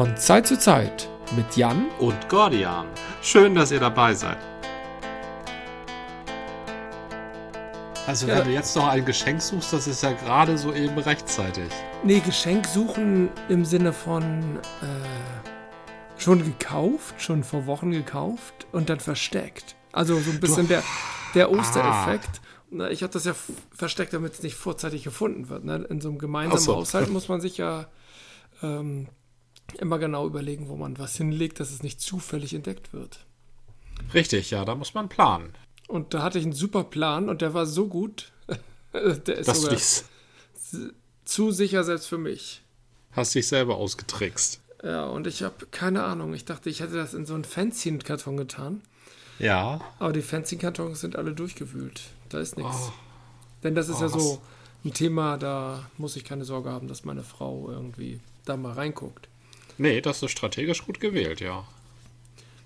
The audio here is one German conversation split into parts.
Von Zeit zu Zeit mit Jan und Gordian. Schön, dass ihr dabei seid. Also, Ja. wenn du jetzt noch ein Geschenk suchst, das ist ja gerade so eben rechtzeitig. Nee, Geschenk suchen im Sinne von äh, schon gekauft, schon vor Wochen gekauft und dann versteckt. Also so ein bisschen der, der Ostereffekt. Na, Ich habe das ja versteckt, damit es nicht vorzeitig gefunden wird. Ne? In so einem gemeinsamen so. Haushalt muss man sich ja ähm, immer genau überlegen, wo man was hinlegt, dass es nicht zufällig entdeckt wird. Richtig, ja, da muss man planen. Und da hatte ich einen super Plan und der war so gut. der ist Das sogar dich, zu sicher selbst für mich. hast dich selber ausgetrickst. Ja, und ich habe keine Ahnung. Ich dachte, ich hätte das in so einen Fanzine-Karton getan. Ja. Aber die Fanzine-Kartons sind alle durchgewühlt. Da ist nichts. Oh. Denn das ist Oh, ja so ein Thema, da muss ich keine Sorge haben, dass meine Frau irgendwie da mal reinguckt. Nee, das ist strategisch gut gewählt, ja.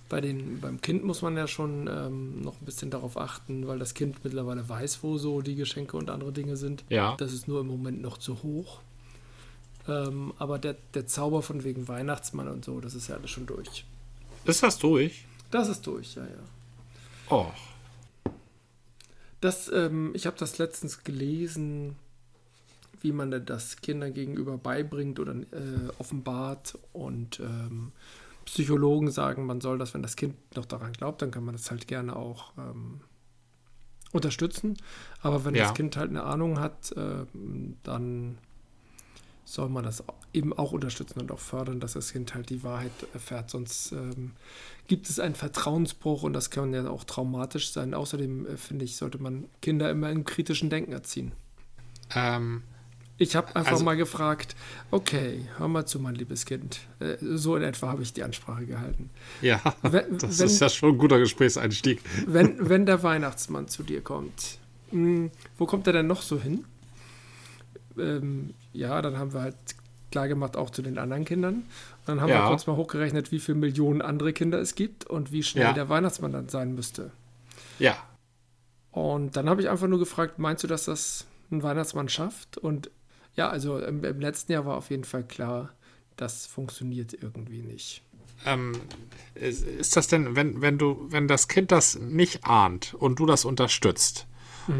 Bei den, beim Kind muss man ja schon ähm, noch ein bisschen darauf achten, weil das Kind mittlerweile weiß, wo so die Geschenke und andere Dinge sind. Ja. Das ist nur im Moment noch zu hoch. Ähm, aber der, der Zauber von wegen Weihnachtsmann und so, das ist ja alles schon durch. Ist das durch? Das ist durch, ja, ja. Oh. Das, ähm, ich habe das letztens gelesen, wie man das Kindern gegenüber beibringt oder äh, offenbart. Und ähm, Psychologen sagen, man soll das, wenn das Kind noch daran glaubt, dann kann man das halt gerne auch ähm, unterstützen. Aber wenn Ja. das Kind halt eine Ahnung hat, ähm, dann soll man das eben auch unterstützen und auch fördern, dass das Kind halt die Wahrheit erfährt. Sonst ähm, gibt es einen Vertrauensbruch und das kann ja auch traumatisch sein. Außerdem äh, finde ich, sollte man Kinder immer im kritischen Denken erziehen. Ähm, Ich habe einfach Also- mal gefragt, okay, hör mal zu, mein liebes Kind. Äh, so in etwa habe ich die Ansprache gehalten. ja, Wenn- das wenn- ist ja schon ein guter Gesprächseinstieg. Wenn, wenn der Weihnachtsmann zu dir kommt, mh, wo kommt er denn noch so hin? Ähm, ja, dann haben wir halt klar gemacht, auch zu den anderen Kindern. Und dann haben Ja. wir kurz mal hochgerechnet, wie viele Millionen andere Kinder es gibt und wie schnell Ja. der Weihnachtsmann dann sein müsste. Ja. Und dann habe ich einfach nur gefragt, meinst du, dass das ein Weihnachtsmann schafft? Und ja, also im, im letzten Jahr war auf jeden Fall klar, das funktioniert irgendwie nicht. Ähm, ist, ist das denn, wenn, wenn du, wenn das Kind das nicht ahnt und du das unterstützt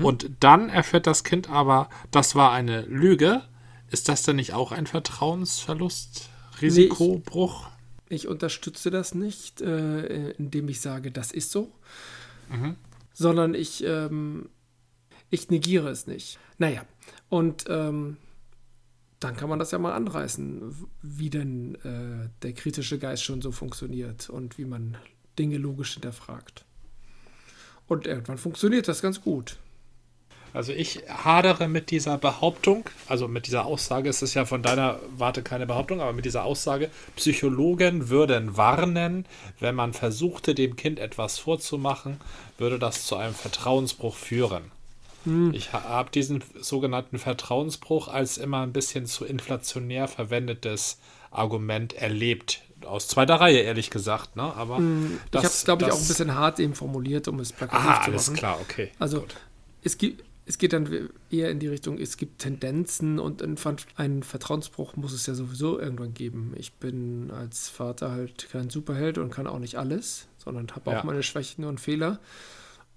und dann erfährt das Kind aber, das war eine Lüge, ist das denn nicht auch ein Vertrauensverlust, Risikobruch? Ich unterstütze das nicht, äh, indem ich sage, das ist so, sondern ich, ähm, ich negiere es nicht. Naja, und ähm, dann kann man das ja mal anreißen, wie denn äh, der kritische Geist schon so funktioniert und wie man Dinge logisch hinterfragt. Und irgendwann funktioniert das ganz gut. Also ich hadere mit dieser Behauptung, also mit dieser Aussage, es ist ja von deiner Warte keine Behauptung, aber mit dieser Aussage, Psychologen würden warnen, wenn man versuchte, dem Kind etwas vorzumachen, würde das zu einem Vertrauensbruch führen. Ich ha- habe diesen sogenannten Vertrauensbruch als immer ein bisschen zu inflationär verwendetes Argument erlebt. Aus zweiter Reihe, ehrlich gesagt, ne? Aber ich habe es, glaube ich, auch ein das- bisschen hart eben formuliert, um es plakativ Ah, zu alles machen. klar, okay. Also gut. es gibt, es geht dann eher in die Richtung, es gibt Tendenzen und einen Vertrauensbruch muss es ja sowieso irgendwann geben. Ich bin als Vater halt kein Superheld und kann auch nicht alles, sondern habe auch Ja. meine Schwächen und Fehler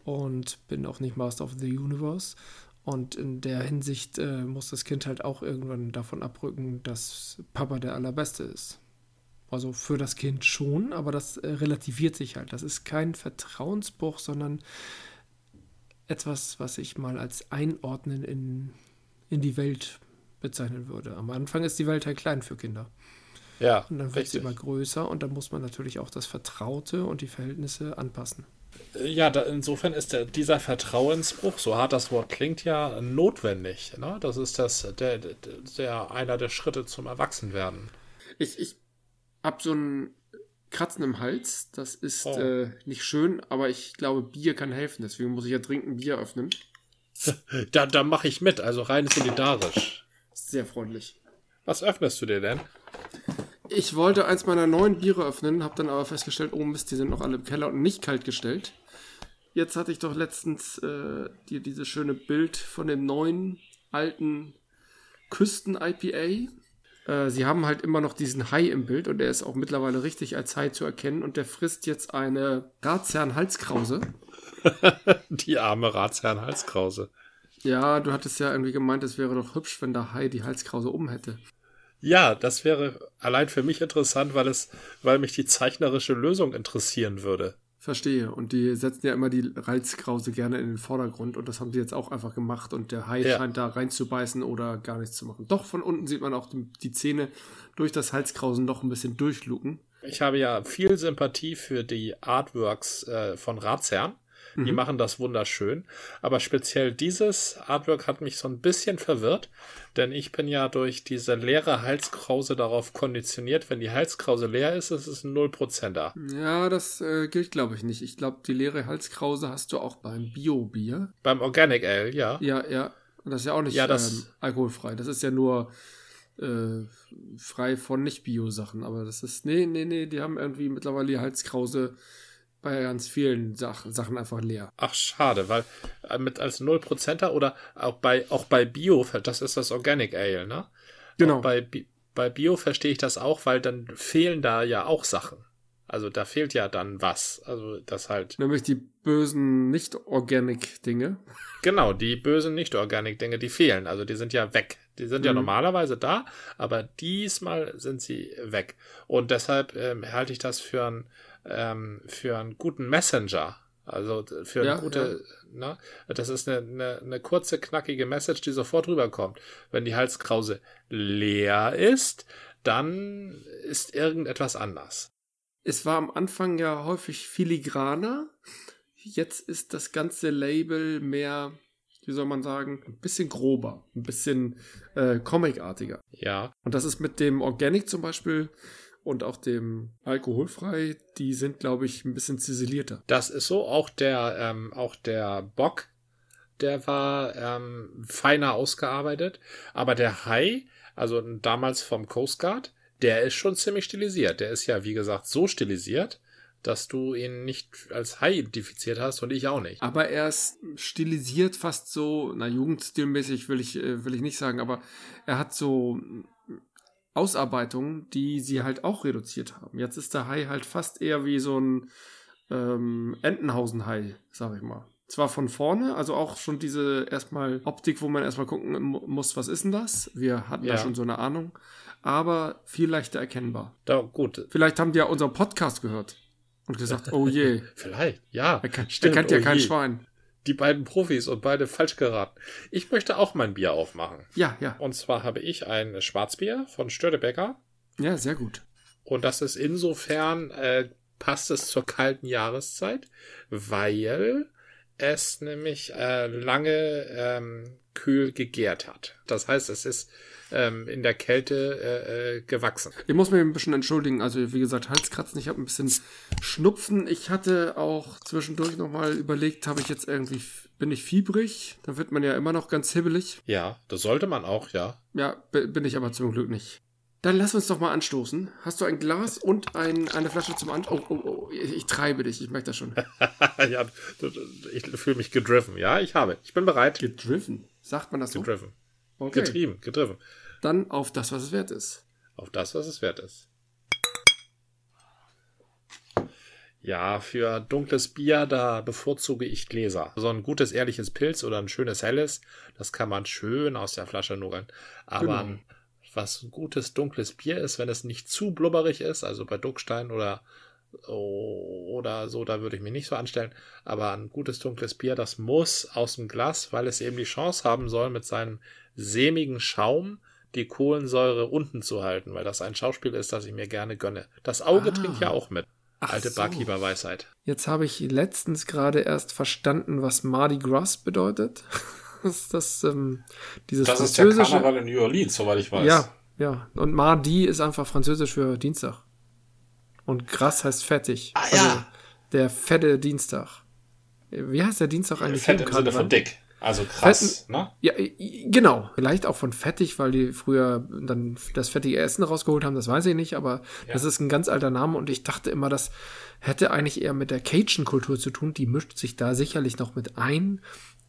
und bin auch nicht Master of the Universe. Und in der Hinsicht äh, muss das Kind halt auch irgendwann davon abrücken, dass Papa der Allerbeste ist. Also für das Kind schon, aber das äh, relativiert sich halt. Das ist kein Vertrauensbruch, sondern etwas, was ich mal als Einordnen in, in die Welt bezeichnen würde. Am Anfang ist die Welt halt klein für Kinder. Ja, Und dann wird sie immer größer und dann muss man natürlich auch das Vertraute und die Verhältnisse anpassen. Ja, da, insofern ist der, dieser Vertrauensbruch, so hart das Wort klingt, ja notwendig. Ne? Das ist das, der, der, der, einer der Schritte zum Erwachsenwerden. Ich, ich habe so ein Kratzen im Hals. Das ist Oh. äh, nicht schön, aber ich glaube, Bier kann helfen. Deswegen muss ich ja dringend ein Bier öffnen. Da, da mache ich mit, also rein solidarisch. Sehr freundlich. Was öffnest du dir denn? Ich wollte eins meiner neuen Biere öffnen, habe dann aber festgestellt, oh Mist, die sind noch alle im Keller und nicht kalt gestellt. Jetzt hatte ich doch letztens äh, dir dieses schöne Bild von dem neuen alten Küsten-IPA. Äh, sie haben halt immer noch diesen Hai im Bild und der ist auch mittlerweile richtig als Hai zu erkennen und der frisst jetzt eine Ratsherrn-Halskrause. die arme Ratsherrn-Halskrause. Ja, du hattest ja irgendwie gemeint, es wäre doch hübsch, wenn der Hai die Halskrause um hätte. Ja, das wäre allein für mich interessant, weil es, weil mich die zeichnerische Lösung interessieren würde. Verstehe. Und die setzen ja immer die Reizkrause gerne in den Vordergrund und das haben sie jetzt auch einfach gemacht und der Hai ja. scheint da reinzubeißen oder gar nichts zu machen. Doch, von unten sieht man auch die Zähne durch das Halskrausen noch ein bisschen durchluken. Ich habe ja viel Sympathie für die Artworks äh, von Ratsherrn. Die mhm. machen das wunderschön. Aber speziell dieses Artwork hat mich so ein bisschen verwirrt, denn ich bin ja durch diese leere Halskrause darauf konditioniert, wenn die Halskrause leer ist, ist es ein Nullprozenter. Ja, das äh, gilt, glaube ich, nicht. Ich glaube, die leere Halskrause hast du auch beim Bio-Bier. Beim Organic Ale, ja. Ja, ja. Und das ist ja auch nicht ja, ähm, alkoholfrei. Das ist ja nur äh, frei von Nicht-Bio-Sachen. Aber das ist, nee, nee, nee, die haben irgendwie mittlerweile die Halskrause bei ganz vielen Sach Sachen einfach leer. Ach, schade, weil äh, mit als 0%er oder auch bei, auch bei Bio, das ist das Organic Ale, ne? Genau. Auch bei, bei Bio verstehe ich das auch, weil dann fehlen da ja auch Sachen. Also da fehlt ja dann was. Also das halt. Nämlich die bösen Nicht-Organic-Dinge. Genau, die bösen Nicht-Organic-Dinge, die fehlen. Also die sind ja weg. Die sind mhm. ja normalerweise da, aber diesmal sind sie weg. Und deshalb ähm, halte ich das für ein ähm, für einen guten Messenger. Also für eine ja, gute, ja. ne? Das ist eine, eine, eine kurze, knackige Message, die sofort rüberkommt. Wenn die Halskrause leer ist, dann ist irgendetwas anders. Es war am Anfang ja häufig filigraner. Jetzt ist das ganze Label mehr, wie soll man sagen, ein bisschen grober, ein bisschen äh, comicartiger. Ja. Und das ist mit dem Organic zum Beispiel und auch dem alkoholfrei, die sind, glaube ich, ein bisschen ziselierter. Das ist so. Auch der, ähm, auch der Bock, der war ähm, feiner ausgearbeitet. Aber der Hai, also damals vom Coast Guard, der ist schon ziemlich stilisiert. Der ist ja, wie gesagt, so stilisiert, dass du ihn nicht als Hai identifiziert hast und ich auch nicht. Aber er ist stilisiert fast so, na, jugendstilmäßig will ich, äh, will ich nicht sagen, aber er hat so Ausarbeitungen, die sie halt auch reduziert haben. Jetzt ist der Hai halt fast eher wie so ein ähm, Entenhausen-Hai, sag ich mal. Zwar von vorne, also auch schon diese erstmal Optik, wo man erstmal gucken muss, was ist denn das? Wir hatten ja. da schon so eine Ahnung, aber viel leichter erkennbar. Da, gut. Vielleicht haben die ja unseren Podcast gehört und gesagt, oh je. Vielleicht, ja. Er, kann, stimmt, er kennt ja oh kein je. Schwein die beiden Profis und beide falsch geraten. Ich möchte auch mein Bier aufmachen. Ja, ja. Und zwar habe ich ein Schwarzbier von Störtebecker. Ja, sehr gut. Und das ist insofern, äh, passt es zur kalten Jahreszeit, weil es nämlich äh, lange ähm, kühl gegärt hat. Das heißt, es ist ähm, in der Kälte äh, äh, gewachsen. Ich muss mich ein bisschen entschuldigen. Also wie gesagt, Halskratzen, ich habe ein bisschen Schnupfen. Ich hatte auch zwischendurch nochmal überlegt, habe ich jetzt irgendwie, bin ich fiebrig? Da wird man ja immer noch ganz hibbelig. Ja, das sollte man auch, ja. Ja, bin ich aber zum Glück nicht. Dann lass uns doch mal anstoßen. Hast du ein Glas und ein, eine Flasche zum Anstoßen? Oh, oh, oh, ich, ich, treibe dich, ich merke das schon. ja, ich fühle mich gedriven. Ja, ich habe. Ich bin bereit. Gedriven? Sagt man das so? Gedriven. Okay. Getrieben, gedriven. Dann auf das, was es wert ist. Auf das, was es wert ist. Ja, für dunkles Bier, da bevorzuge ich Gläser. So ein gutes, ehrliches Pilz oder ein schönes helles, das kann man schön aus der Flasche nugeln. Aber genau. was ein gutes, dunkles Bier ist, wenn es nicht zu blubberig ist, also bei Duckstein oder, oder so, da würde ich mich nicht so anstellen. Aber ein gutes, dunkles Bier, das muss aus dem Glas, weil es eben die Chance haben soll, mit seinem sämigen Schaum die Kohlensäure unten zu halten, weil das ein Schauspiel ist, das ich mir gerne gönne. Das Auge ah. trinkt ja auch mit. Ach Alte so. Barkeeper-Weisheit. Jetzt habe ich letztens gerade erst verstanden, was Mardi Gras bedeutet. das, das, ähm, dieses das ist der Karneval in New Orleans, soweit ich weiß. Ja, ja. Und Mardi ist einfach französisch für Dienstag. Und Gras heißt fettig. Ah, ja. Also der fette Dienstag. Wie heißt der Dienstag eigentlich? Fett im Sinne von dick. Also krass, Fetten, ne? Ja, genau. Vielleicht auch von fettig, weil die früher dann das fettige Essen rausgeholt haben, das weiß ich nicht, aber ja. das ist ein ganz alter Name und ich dachte immer, das hätte eigentlich eher mit der Cajun-Kultur zu tun. Die mischt sich da sicherlich noch mit ein.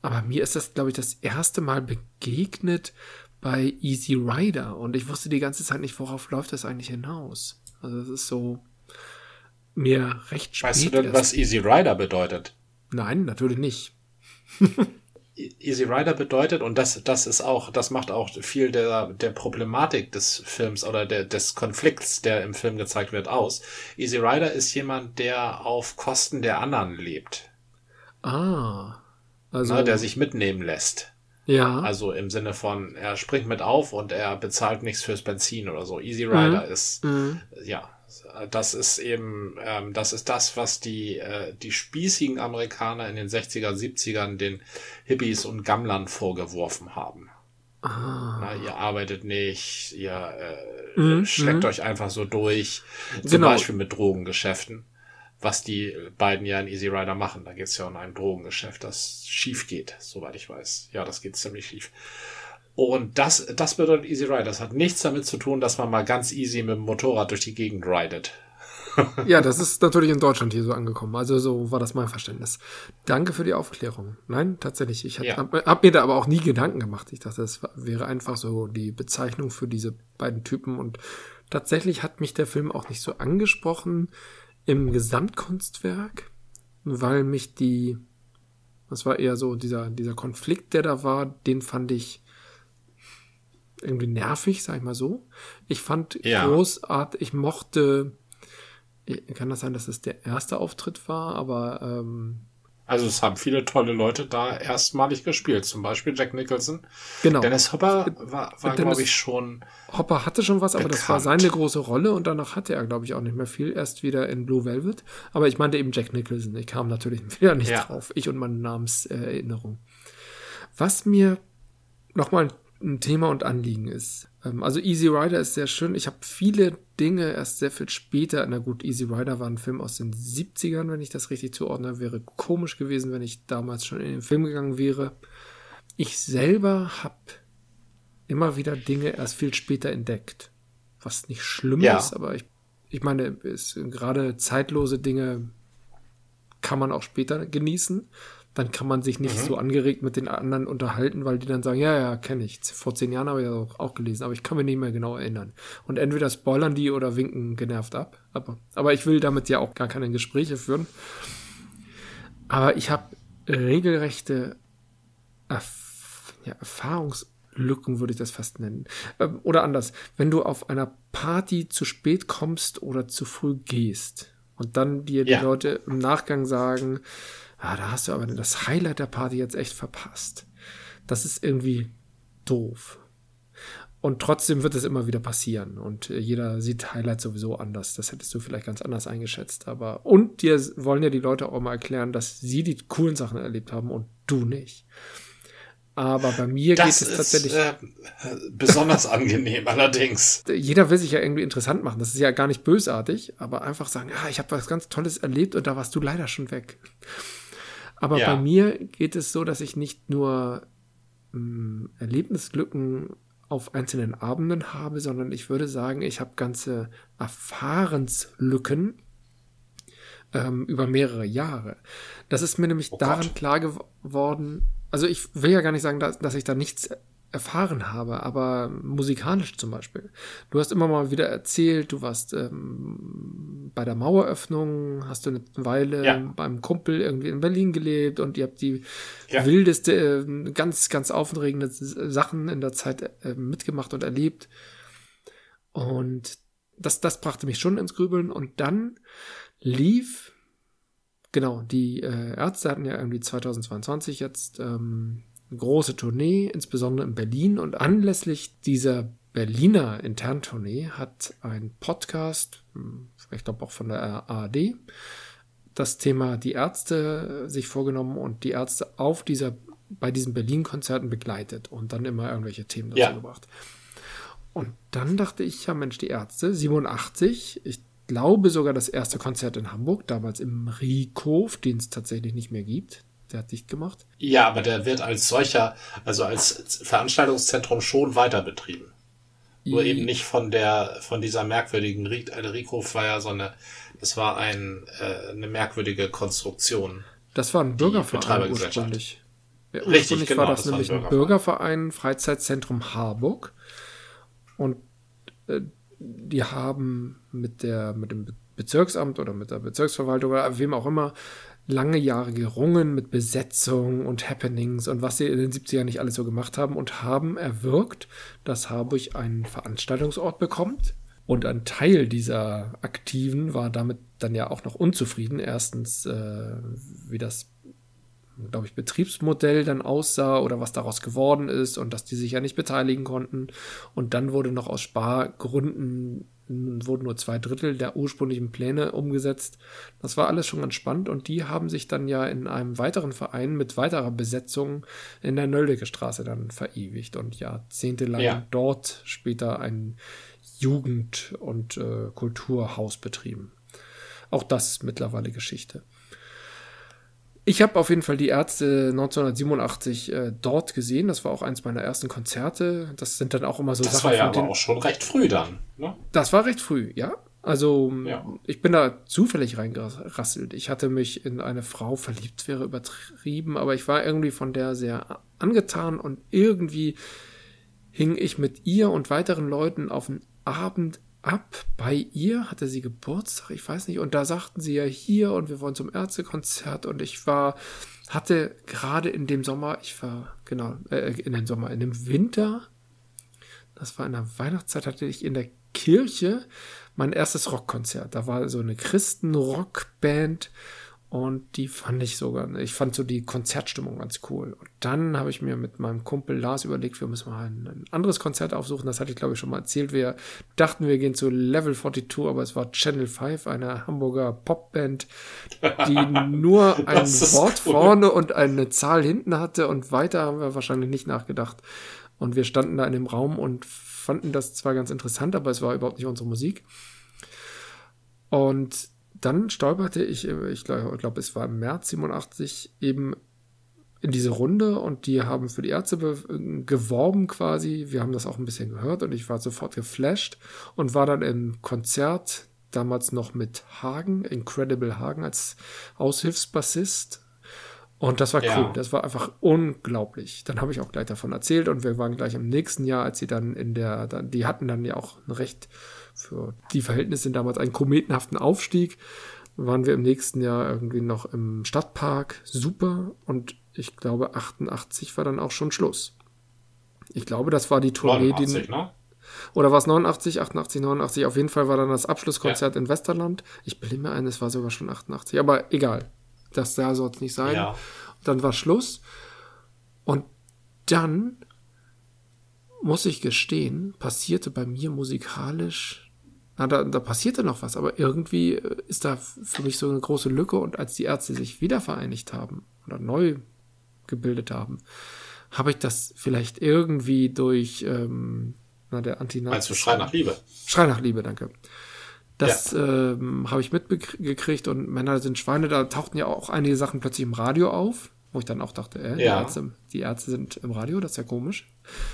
Aber mir ist das, glaube ich, das erste Mal begegnet bei Easy Rider und ich wusste die ganze Zeit nicht, worauf läuft das eigentlich hinaus. Also das ist so mir recht spät. Weißt du denn, was Easy Rider bedeutet? Nein, natürlich nicht. Easy Rider bedeutet, und das, das ist auch, das macht auch viel der, der Problematik des Films oder der, des Konflikts, der im Film gezeigt wird, aus. Easy Rider ist jemand, der auf Kosten der anderen lebt. Ah. Also. Na, der sich mitnehmen lässt. Ja. Also im Sinne von, er springt mit auf und er bezahlt nichts fürs Benzin oder so. Easy Rider mhm. ist, mhm. ja, das ist eben, ähm, das ist das, was die, äh, die spießigen Amerikaner in den 60er, 70ern den Hippies und Gammlern vorgeworfen haben. Ah. Na, ihr arbeitet nicht, ihr äh, mhm. schleckt mhm. euch einfach so durch, zum genau. Beispiel mit Drogengeschäften, was die beiden ja in Easy Rider machen. Da geht es ja um ein Drogengeschäft, das schief geht, soweit ich weiß. Ja, das geht ziemlich schief. Und das, das bedeutet Easy Ride. Das hat nichts damit zu tun, dass man mal ganz easy mit dem Motorrad durch die Gegend ridet. ja, das ist natürlich in Deutschland hier so angekommen. Also so war das mein Verständnis. Danke für die Aufklärung. Nein, tatsächlich. Ich ja. habe hab mir da aber auch nie Gedanken gemacht. Ich dachte, das wäre einfach so die Bezeichnung für diese beiden Typen. Und tatsächlich hat mich der Film auch nicht so angesprochen im Gesamtkunstwerk, weil mich die, das war eher so dieser, dieser Konflikt, der da war, den fand ich irgendwie nervig, sag ich mal so. Ich fand ja. großartig, ich mochte, kann das sein, dass es der erste Auftritt war, aber ähm, also es haben viele tolle Leute da erstmalig gespielt, zum Beispiel Jack Nicholson. Genau. Dennis Hopper war, war glaube ich, schon. Hopper hatte schon was, bekannt. aber das war seine große Rolle und danach hatte er, glaube ich, auch nicht mehr viel. Erst wieder in Blue Velvet. Aber ich meinte eben Jack Nicholson. Ich kam natürlich wieder nicht ja. drauf. Ich und meine Namenserinnerung. Was mir nochmal ein Thema und Anliegen ist. Ähm, also Easy Rider ist sehr schön. Ich habe viele Dinge erst sehr viel später. Na gut, Easy Rider war ein Film aus den 70ern, wenn ich das richtig zuordne. Wäre komisch gewesen, wenn ich damals schon in den Film gegangen wäre. Ich selber habe immer wieder Dinge erst viel später entdeckt. Was nicht schlimm ja. ist, aber ich, ich meine, gerade zeitlose Dinge kann man auch später genießen dann kann man sich nicht mhm. so angeregt mit den anderen unterhalten, weil die dann sagen, ja, ja, kenne ich. Vor zehn Jahren habe ich das auch, auch, gelesen, aber ich kann mich nicht mehr genau erinnern. Und entweder spoilern die oder winken genervt ab. Aber, aber ich will damit ja auch gar keine Gespräche führen. Aber ich habe regelrechte Erf ja, Erfahrungslücken, würde ich das fast nennen. Ähm, oder anders, wenn du auf einer Party zu spät kommst oder zu früh gehst und dann dir die ja. Leute im Nachgang sagen, ah, da hast du aber das Highlight der Party jetzt echt verpasst. Das ist irgendwie doof. Und trotzdem wird es immer wieder passieren. Und äh, jeder sieht Highlights sowieso anders. Das hättest du vielleicht ganz anders eingeschätzt. Aber, und dir wollen ja die Leute auch mal erklären, dass sie die coolen Sachen erlebt haben und du nicht. Aber bei mir das geht es tatsächlich. Äh, besonders angenehm, allerdings. Jeder will sich ja irgendwie interessant machen. Das ist ja gar nicht bösartig, aber einfach sagen, ah, ich habe was ganz Tolles erlebt und da warst du leider schon weg. Aber ja. bei mir geht es so, dass ich nicht nur ähm, Erlebnislücken auf einzelnen Abenden habe, sondern ich würde sagen, ich habe ganze Erfahrenslücken ähm, über mehrere Jahre. Das ist mir nämlich oh daran klar geworden. Also ich will ja gar nicht sagen, dass, dass ich da nichts erfahren habe, aber musikalisch zum Beispiel. Du hast immer mal wieder erzählt, du warst ähm, bei der Maueröffnung, hast du eine Weile ja. beim Kumpel irgendwie in Berlin gelebt und ihr habt die ja. wildeste, äh, ganz, ganz aufregende Sachen in der Zeit äh, mitgemacht und erlebt. Und das, das brachte mich schon ins Grübeln und dann lief Genau, die äh, Ärzte hatten ja irgendwie 2022 jetzt ähm, große Tournee, insbesondere in Berlin. Und anlässlich dieser Berliner Interntournee hat ein Podcast, hm, ich glaube auch von der ARD, das Thema die Ärzte sich vorgenommen und die Ärzte auf dieser, bei diesen Berlin-Konzerten begleitet und dann immer irgendwelche Themen dazu ja. gebracht. Und dann dachte ich, ja Mensch, die Ärzte, 87, ich glaube sogar das erste Konzert in Hamburg, damals im Riekhof, den es tatsächlich nicht mehr gibt. Der hat dicht gemacht. Ja, aber der wird als solcher, also als Veranstaltungszentrum schon weiter betrieben. Nur eben nicht von der, von dieser merkwürdigen Rico war ja so eine, das war ein, äh, eine merkwürdige Konstruktion. Das war ein Bürgerverein ursprünglich. Richtig, Ursprünglich genau, war das, das nämlich ein Bürgerverein, Freizeitzentrum Harburg. Und äh, die haben mit, der, mit dem Bezirksamt oder mit der Bezirksverwaltung oder wem auch immer lange Jahre gerungen mit Besetzung und Happenings und was sie in den 70ern nicht alles so gemacht haben und haben erwirkt, dass Harburg einen Veranstaltungsort bekommt. Und ein Teil dieser Aktiven war damit dann ja auch noch unzufrieden. Erstens, äh, wie das glaube ich, Betriebsmodell dann aussah oder was daraus geworden ist und dass die sich ja nicht beteiligen konnten. Und dann wurde noch aus Spargründen wurden nur zwei Drittel der ursprünglichen Pläne umgesetzt. Das war alles schon ganz spannend und die haben sich dann ja in einem weiteren Verein mit weiterer Besetzung in der Nöldecke Straße dann verewigt und jahrzehntelang ja. dort später ein Jugend- und äh, Kulturhaus betrieben. Auch das mittlerweile Geschichte. Ich habe auf jeden Fall die Ärzte 1987 äh, dort gesehen. Das war auch eins meiner ersten Konzerte. Das sind dann auch immer so das Sachen. Das war ja aber auch schon recht früh dann. Ne? Das war recht früh, ja. Also ja. ich bin da zufällig reingerasselt. Ich hatte mich in eine Frau verliebt, wäre übertrieben, aber ich war irgendwie von der sehr angetan und irgendwie hing ich mit ihr und weiteren Leuten auf einen Abend ab. Bei ihr, hatte sie Geburtstag, ich weiß nicht, und da sagten sie ja hier und wir wollen zum Ärztekonzert. Und ich war, hatte gerade in dem Sommer, ich war, genau, äh, in dem Sommer, in dem Winter, das war in der Weihnachtszeit, hatte ich in der Kirche mein erstes Rockkonzert. Da war so eine Christenrockband und die fand ich sogar, ich fand so die Konzertstimmung ganz cool. Und dann habe ich mir mit meinem Kumpel Lars überlegt, wir müssen mal ein, ein, anderes Konzert aufsuchen. Das hatte ich, glaube ich, schon mal erzählt. Wir dachten, wir gehen zu Level 42, aber es war Channel 5, eine Hamburger Popband, die nur ein Wort cool. vorne und eine Zahl hinten hatte. Und weiter haben wir wahrscheinlich nicht nachgedacht. Und wir standen da in dem Raum und fanden das zwar ganz interessant, aber es war überhaupt nicht unsere Musik. Und dann stolperte ich, ich glaube, glaub, es war im März 87, eben in diese Runde und die haben für die Ärzte geworben quasi. Wir haben das auch ein bisschen gehört und ich war sofort geflasht und war dann im Konzert, damals noch mit Hagen, Incredible Hagen als Aushilfsbassist. Und das war ja. cool, das war einfach unglaublich. Dann habe ich auch gleich davon erzählt und wir waren gleich im nächsten Jahr, als sie dann in der, die hatten dann ja auch ein recht für die Verhältnisse damals einen kometenhaften Aufstieg. Waren wir im nächsten Jahr irgendwie noch im Stadtpark. Super. Und ich glaube, 88 war dann auch schon Schluss. Ich glaube, das war die Tournee, 89, die. Ne? Oder war es 89, 88, 89? Auf jeden Fall war dann das Abschlusskonzert ja. in Westerland. Ich bilde mir ein, es war sogar schon 88. Aber egal. Das da soll es nicht sein. Ja. Dann war Schluss. Und dann, muss ich gestehen, passierte bei mir musikalisch na, da, da passierte noch was, aber irgendwie äh, ist da für mich so eine große Lücke und als die Ärzte sich wieder vereinigt haben oder neu gebildet haben, habe ich das vielleicht irgendwie durch ähm, na, der Antinazi. Meinst du Schrei nach Liebe? Schrei nach Liebe, danke. Das ja. ähm, habe ich mitgekriegt und Männer sind Schweine, da tauchten ja auch einige Sachen plötzlich im Radio auf, wo ich dann auch dachte, äh, ja. die, Ärzte, die Ärzte sind im Radio, das ist ja komisch.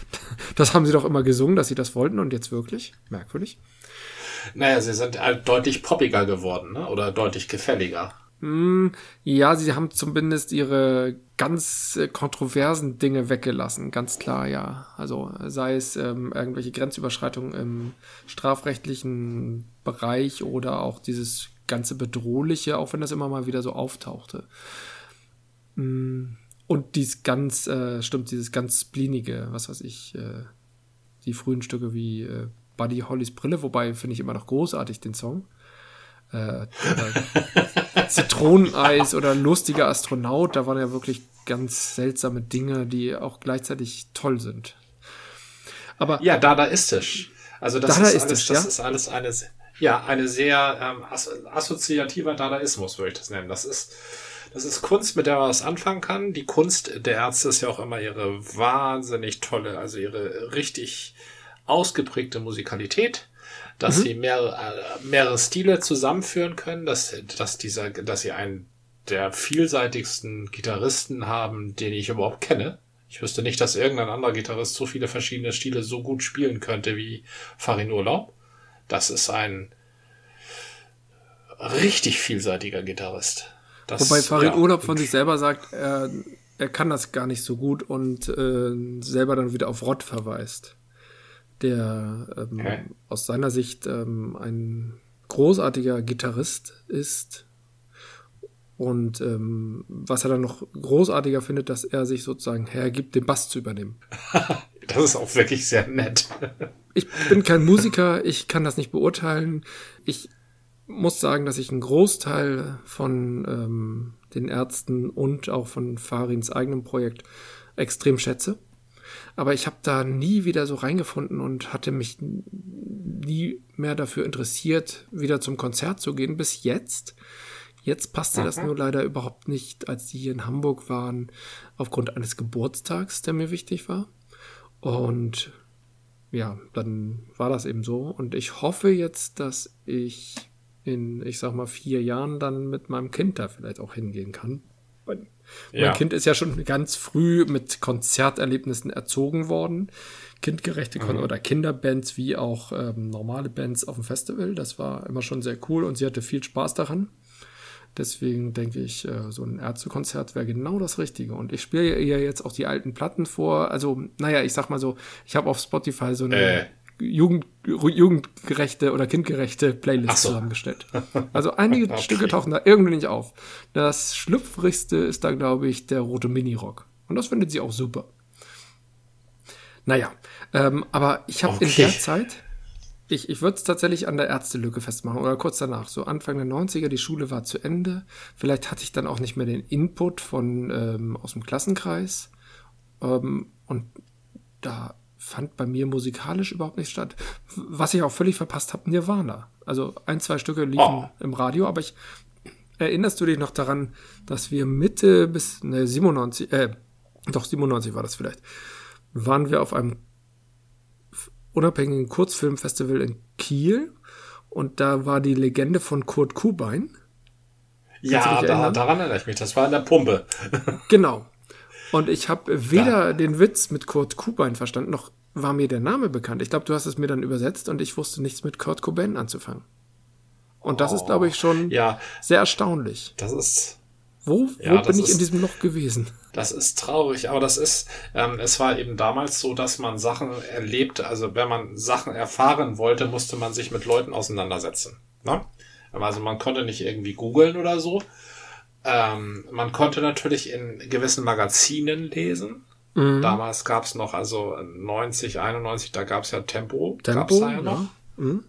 Das haben sie doch immer gesungen, dass sie das wollten und jetzt wirklich. Merkwürdig. Naja, sie sind halt deutlich poppiger geworden, ne? Oder deutlich gefälliger. Mm, ja, sie haben zumindest ihre ganz äh, kontroversen Dinge weggelassen, ganz klar, ja. Also sei es ähm, irgendwelche Grenzüberschreitungen im strafrechtlichen Bereich oder auch dieses ganze Bedrohliche, auch wenn das immer mal wieder so auftauchte. Mm, und dies ganz, äh, stimmt, dieses ganz splinige, was weiß ich, äh, die frühen Stücke wie äh, Buddy Hollys Brille, wobei finde ich immer noch großartig den Song. Äh, Zitroneneis oder lustiger Astronaut, da waren ja wirklich ganz seltsame Dinge, die auch gleichzeitig toll sind. Aber ja, dadaistisch. Also das, ist, alles, das ja? ist alles eine, ja, eine sehr ähm, assoziativer Dadaismus, würde ich das nennen. Das ist, das ist Kunst, mit der man was anfangen kann. Die Kunst der Ärzte ist ja auch immer ihre wahnsinnig tolle, also ihre richtig ausgeprägte Musikalität, dass mhm. sie mehrere, äh, mehrere Stile zusammenführen können, dass, dass dieser, dass sie einen der vielseitigsten Gitarristen haben, den ich überhaupt kenne. Ich wüsste nicht, dass irgendein anderer Gitarrist so viele verschiedene Stile so gut spielen könnte wie Farin Urlaub. Das ist ein richtig vielseitiger Gitarrist. Das, Wobei Farin ja, Urlaub von sich selber sagt, er er kann das gar nicht so gut und äh, selber dann wieder auf Rott verweist, der ähm, okay. aus seiner Sicht ähm, ein großartiger Gitarrist ist. Und ähm, was er dann noch großartiger findet, dass er sich sozusagen hergibt, den Bass zu übernehmen. das ist auch wirklich sehr nett. ich bin kein Musiker, ich kann das nicht beurteilen. Ich muss sagen, dass ich einen Großteil von ähm, den Ärzten und auch von Farins eigenem Projekt extrem schätze. Aber ich habe da nie wieder so reingefunden und hatte mich nie mehr dafür interessiert, wieder zum Konzert zu gehen, bis jetzt. Jetzt passte mhm. das nur leider überhaupt nicht, als die hier in Hamburg waren, aufgrund eines Geburtstags, der mir wichtig war. Und ja, dann war das eben so. Und ich hoffe jetzt, dass ich in, ich sag mal, vier Jahren dann mit meinem Kind da vielleicht auch hingehen kann. Mein, ja. mein Kind ist ja schon ganz früh mit Konzerterlebnissen erzogen worden. Kindgerechte Kon mhm. oder Kinderbands wie auch ähm, normale Bands auf dem Festival. Das war immer schon sehr cool und sie hatte viel Spaß daran. Deswegen denke ich, äh, so ein Ärztekonzert wäre genau das Richtige. Und ich spiele ihr jetzt auch die alten Platten vor. Also, naja, ich sag mal so, ich habe auf Spotify so eine äh. Jugend, jugendgerechte oder kindgerechte Playlist so. zusammengestellt. Also einige okay. Stücke tauchen da irgendwie nicht auf. Das schlüpfrigste ist da, glaube ich, der rote Minirock. Und das findet sie auch super. Naja, ähm, aber ich habe okay. in der Zeit, ich, ich würde es tatsächlich an der Ärztelücke festmachen oder kurz danach, so Anfang der 90er, die Schule war zu Ende. Vielleicht hatte ich dann auch nicht mehr den Input von ähm, aus dem Klassenkreis. Ähm, und da fand bei mir musikalisch überhaupt nicht statt. Was ich auch völlig verpasst habe, Nirvana. Also ein, zwei Stücke liefen oh. im Radio, aber ich erinnerst du dich noch daran, dass wir Mitte bis ne 97, äh, doch 97 war das vielleicht, waren wir auf einem unabhängigen Kurzfilmfestival in Kiel und da war die Legende von Kurt Kubein. Ja, da, daran erinnere ich mich. Das war in der Pumpe. genau. Und ich habe weder ja. den Witz mit Kurt Cobain verstanden, noch war mir der Name bekannt. Ich glaube, du hast es mir dann übersetzt und ich wusste nichts mit Kurt Cobain anzufangen. Und das oh, ist, glaube ich, schon ja, sehr erstaunlich. Das ist. Wo, wo ja, bin ich ist, in diesem Loch gewesen? Das ist traurig, aber das ist, ähm, es war eben damals so, dass man Sachen erlebte, also wenn man Sachen erfahren wollte, musste man sich mit Leuten auseinandersetzen. Ne? Also man konnte nicht irgendwie googeln oder so, ähm, man konnte natürlich in gewissen Magazinen lesen. Mhm. Damals gab es noch, also 90, 91, da gab es ja Tempo. Tempo, gab's da ja noch. Ja. Mhm.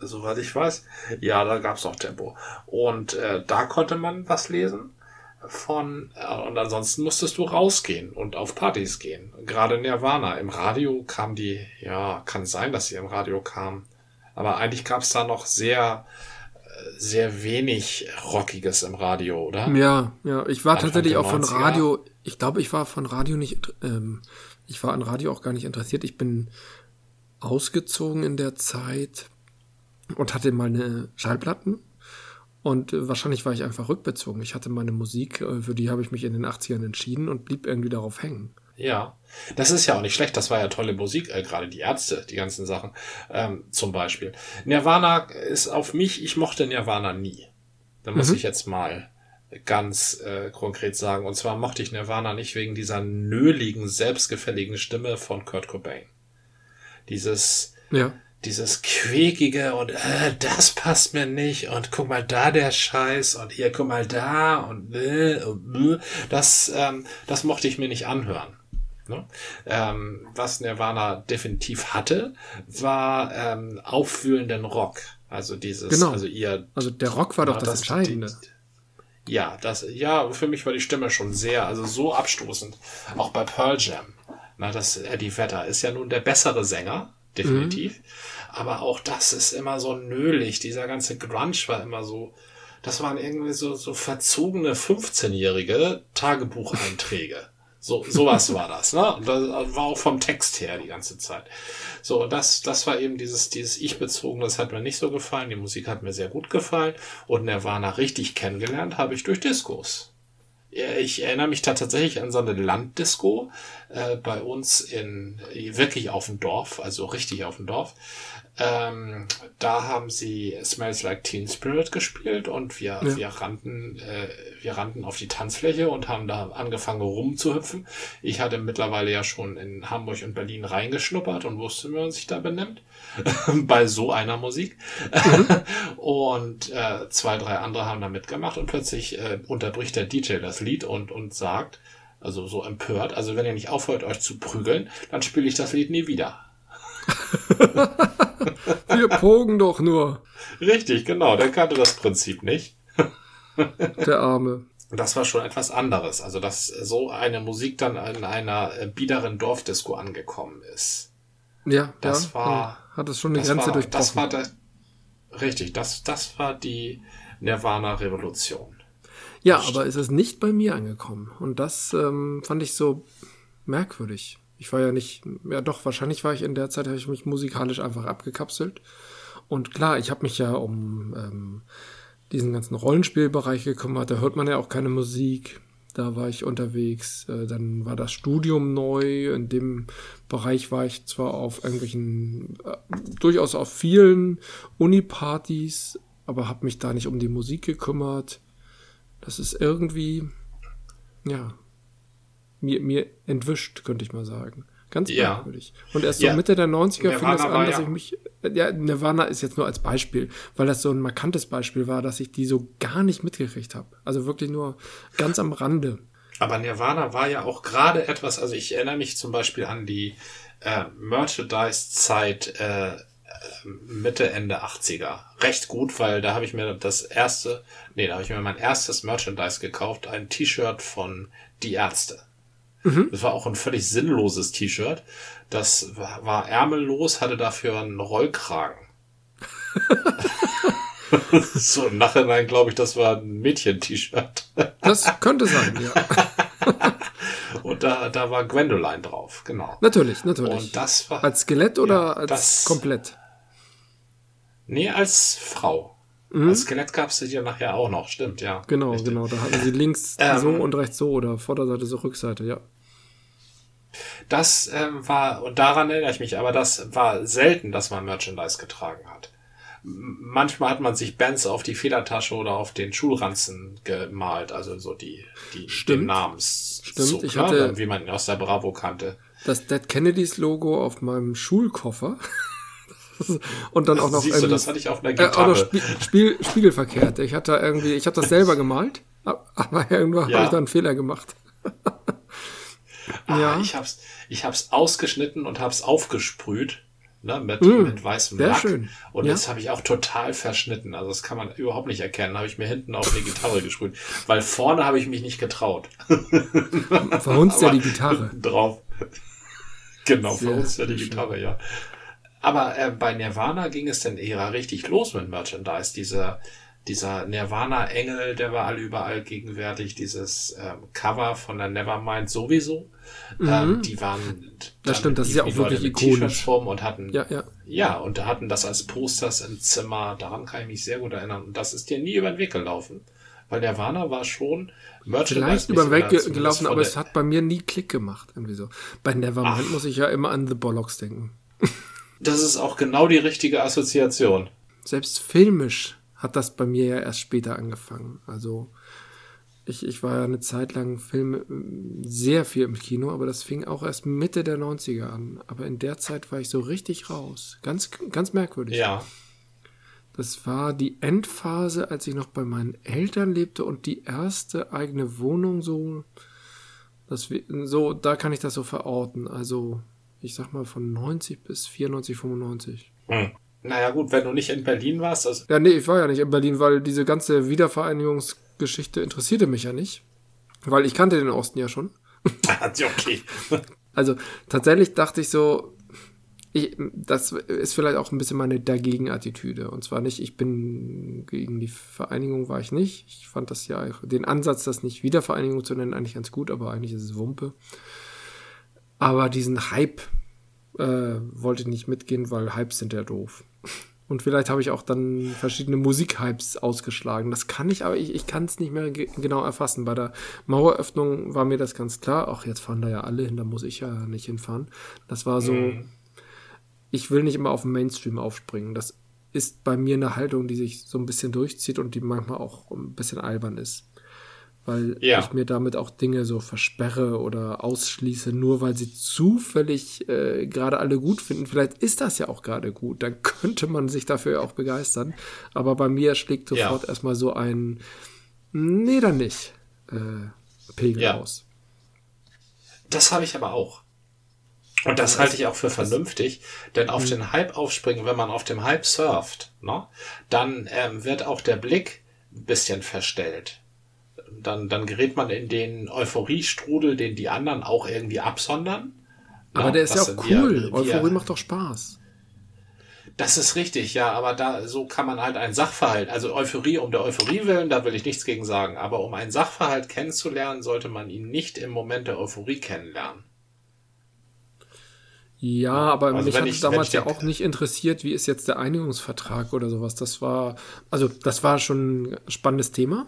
Soweit ich weiß. Ja, da gab es auch Tempo. Und äh, da konnte man was lesen von äh, und ansonsten musstest du rausgehen und auf Partys gehen. Gerade Nirvana. Im Radio kam die, ja, kann sein, dass sie im Radio kam. Aber eigentlich gab es da noch sehr sehr wenig Rockiges im Radio, oder? Ja, ja. Ich war Anfang tatsächlich auch von Radio, ich glaube, ich war von Radio nicht, ähm, ich war an Radio auch gar nicht interessiert. Ich bin ausgezogen in der Zeit und hatte meine Schallplatten. Und äh, wahrscheinlich war ich einfach rückbezogen. Ich hatte meine Musik, äh, für die habe ich mich in den 80ern entschieden und blieb irgendwie darauf hängen. Ja, das ist ja auch nicht schlecht. Das war ja tolle Musik, äh, gerade die Ärzte, die ganzen Sachen ähm, zum Beispiel. Nirvana ist auf mich, ich mochte Nirvana nie. Da muss mhm. ich jetzt mal ganz äh, konkret sagen. Und zwar mochte ich Nirvana nicht wegen dieser nöligen, selbstgefälligen Stimme von Kurt Cobain. Dieses, ja. dieses quäkige und äh, das passt mir nicht und guck mal da der Scheiß und hier guck mal da und, äh, und äh, das, ähm, das mochte ich mir nicht anhören. Ne? Ähm, was Nirvana definitiv hatte, war ähm, auffühlenden Rock. Also dieses, genau. also ihr. Also der Rock war doch das, das Entscheidende. Die, ja, das, ja, für mich war die Stimme schon sehr, also so abstoßend. Auch bei Pearl Jam. Na, das Eddie Vedder ist ja nun der bessere Sänger, definitiv. Mhm. Aber auch das ist immer so nölig. Dieser ganze Grunge war immer so, das waren irgendwie so, so verzogene 15-jährige Tagebucheinträge. So, sowas war das, ne? Und das war auch vom Text her die ganze Zeit. So, das, das war eben dieses, dieses Ich-Bezogen, das hat mir nicht so gefallen. Die Musik hat mir sehr gut gefallen. Und Nirvana richtig kennengelernt habe ich durch Diskos. Ich erinnere mich da tatsächlich an so eine Landdisco äh, bei uns in wirklich auf dem Dorf, also richtig auf dem Dorf. Ähm, da haben sie Smells Like Teen Spirit gespielt und wir, Ja. wir rannten, äh, wir rannten auf die Tanzfläche und haben da angefangen rumzuhüpfen. Ich hatte mittlerweile ja schon in Hamburg und Berlin reingeschnuppert und wusste, wie man sich da benimmt. Bei so einer Musik. und äh, zwei, drei andere haben da mitgemacht und plötzlich äh, unterbricht der DJ das Lied und, und sagt, also so empört, also wenn ihr nicht aufhört, euch zu prügeln, dann spiele ich das Lied nie wieder. Wir pogen doch nur, Richtig, genau. Der kannte das Prinzip nicht. der Arme. Und das war schon etwas anderes. Also, dass so eine Musik dann in einer äh, biederen Dorfdisco angekommen ist. Ja, Das ja, war- hat es schon Das Grenze war, durchbrochen. das war der, richtig, das, das war die Nirvana-Revolution. ja, aber es ist nicht bei mir angekommen. Und das ähm, fand ich so merkwürdig. Ich war ja nicht, ja doch, wahrscheinlich war ich in der Zeit, habe ich mich musikalisch einfach abgekapselt. Und klar, ich habe mich ja um ähm, diesen ganzen Rollenspielbereich gekümmert. Da hört man ja auch keine Musik. Da war ich unterwegs. Äh, dann war das Studium neu. In dem Bereich war ich zwar auf irgendwelchen, äh, durchaus auf vielen Uni-Partys, aber habe mich da nicht um die Musik gekümmert. Das ist irgendwie, ja, mir, mir entwischt, könnte ich mal sagen. Ganz Ja. merkwürdig. Und erst so Ja. Mitte der 90er fing Nirvana es an, war dass ja- ich mich, ja, Nirvana ist jetzt nur als Beispiel, weil das so ein markantes Beispiel war, dass ich die so gar nicht mitgekriegt habe. Also wirklich nur ganz am Rande. Aber Nirvana war ja auch gerade etwas, also ich erinnere mich zum Beispiel an die äh, Merchandise-Zeit äh, äh, Mitte, Ende 80er. Recht gut, weil da habe ich mir das erste, nee, da habe ich mir mein erstes Merchandise gekauft, ein T-Shirt von Die Ärzte. Das war auch ein völlig sinnloses T-Shirt. Das war, war ärmellos, hatte dafür einen Rollkragen. so im Nachhinein glaube ich, das war ein Mädchen-T-Shirt. Das könnte sein, ja. Und da, da war Gwendoline drauf, genau. Natürlich, natürlich. Und das war. als Skelett oder Ja, als das- komplett? nee, als Frau. Als Skelett gab es ja nachher auch noch, stimmt, ja. Genau, Richtig. genau. Da hatten sie links Ähm, so und rechts so oder Vorderseite so, Rückseite, ja. Das ähm, war, und daran erinnere ich mich, aber das war selten, dass man Merchandise getragen hat. Manchmal hat man sich Bands auf die Federtasche oder auf den Schulranzen gemalt, also so die, die Stimmt. den Namens. Stimmt, ich hatte- wie man ihn aus der Bravo kannte. Das Dead Kennedys Logo auf meinem Schulkoffer. und dann auch noch Siehst du, das hatte ich auf einer Äh, Gitarre. oder Spie Spiel, spiegelverkehrt. Ich hatte irgendwie, ich habe das selber gemalt, aber irgendwann Ja. habe ich da einen Fehler gemacht. Ah, Ja. Ich hab's, ich hab's ausgeschnitten und hab's aufgesprüht. Ne, mit, mit weißem Mm, sehr Lack. schön. Und Ja. jetzt habe ich auch total verschnitten. Also das kann man überhaupt nicht erkennen. Habe ich mir hinten auf eine Gitarre gesprüht. Weil vorne habe ich mich nicht getraut. Verhunzt ja die Gitarre. Drauf. Genau, Sehr uns ja die schön. Gitarre, ja. Aber äh, bei Nirvana ging es dann eher richtig los mit Merchandise. Dieser, dieser Nirvana-Engel, der war all überall gegenwärtig. Dieses ähm, Cover von der Nevermind sowieso. Ähm, die waren. Mhm. Das stimmt, das ist ja auch Leute wirklich ikonisch. und hatten. Ja, ja. Ja, und hatten das als Posters im Zimmer. Daran kann ich mich sehr gut erinnern. Und das ist dir nie über den Weg gelaufen. Weil Nirvana war schon Merchandise. Vielleicht über den Weg gelaufen, aber es hat bei mir nie Klick gemacht. Irgendwie so. Bei Nevermind muss ich ja immer an The Bollocks denken. Das ist auch genau die richtige Assoziation. Selbst filmisch hat das bei mir ja erst später angefangen. Also ich, ich war ja eine Zeit lang Film sehr viel im Kino, aber das fing auch erst Mitte der 90er an. Aber in der Zeit war ich so richtig raus. Ganz, ganz merkwürdig. Ja. Das war die Endphase, als ich noch bei meinen Eltern lebte und die erste eigene Wohnung so, das, wir- so, da kann ich das so verorten. Also, ich sag mal von 90 bis 94, 95. Hm. Naja, gut, wenn du nicht in Berlin warst, also. Ja, nee, ich war ja nicht in Berlin, weil diese ganze Wiedervereinigungsgeschichte interessierte mich ja nicht. Weil ich kannte den Osten ja schon. okay. Also tatsächlich dachte ich so, ich, das ist vielleicht auch ein bisschen meine Dagegen-Attitüde. Und zwar nicht, ich bin gegen die Vereinigung, war ich nicht. Ich fand das ja, den Ansatz, das nicht Wiedervereinigung zu nennen, eigentlich ganz gut, aber eigentlich ist es Wumpe. Aber diesen Hype äh, wollte ich nicht mitgehen, weil Hypes sind ja doof. Und vielleicht habe ich auch dann verschiedene Musikhypes ausgeschlagen. Das kann ich, aber ich, ich kann es nicht mehr ge genau erfassen. Bei der Maueröffnung war mir das ganz klar. Ach, jetzt fahren da ja alle hin, da muss ich ja nicht hinfahren. Das war so, ich will nicht immer auf den Mainstream aufspringen. Das ist bei mir eine Haltung, die sich so ein bisschen durchzieht und die manchmal auch ein bisschen albern ist. Weil ja. ich mir damit auch Dinge so versperre oder ausschließe, nur weil sie zufällig äh, gerade alle gut finden. Vielleicht ist das ja auch gerade gut, dann könnte man sich dafür auch begeistern. Aber bei mir schlägt sofort ja. erstmal so ein, nee, dann nicht, äh, Pegel ja. aus. Das habe ich aber auch. Und das halte ich auch für vernünftig, denn auf mhm. den Hype aufspringen, wenn man auf dem Hype surft, ne, dann ähm, wird auch der Blick ein bisschen verstellt. Dann, dann gerät man in den Euphoriestrudel, den die anderen auch irgendwie absondern. Aber ne, der ist ja auch cool. Wir, Euphorie macht doch Spaß. Das ist richtig, ja, aber da so kann man halt ein Sachverhalt, also Euphorie um der Euphorie willen, da will ich nichts gegen sagen, aber um einen Sachverhalt kennenzulernen, sollte man ihn nicht im Moment der Euphorie kennenlernen. Ja, aber also mich hat ich, damals ja auch nicht interessiert, wie ist jetzt der Einigungsvertrag oder sowas. Das war, also das war schon ein spannendes Thema,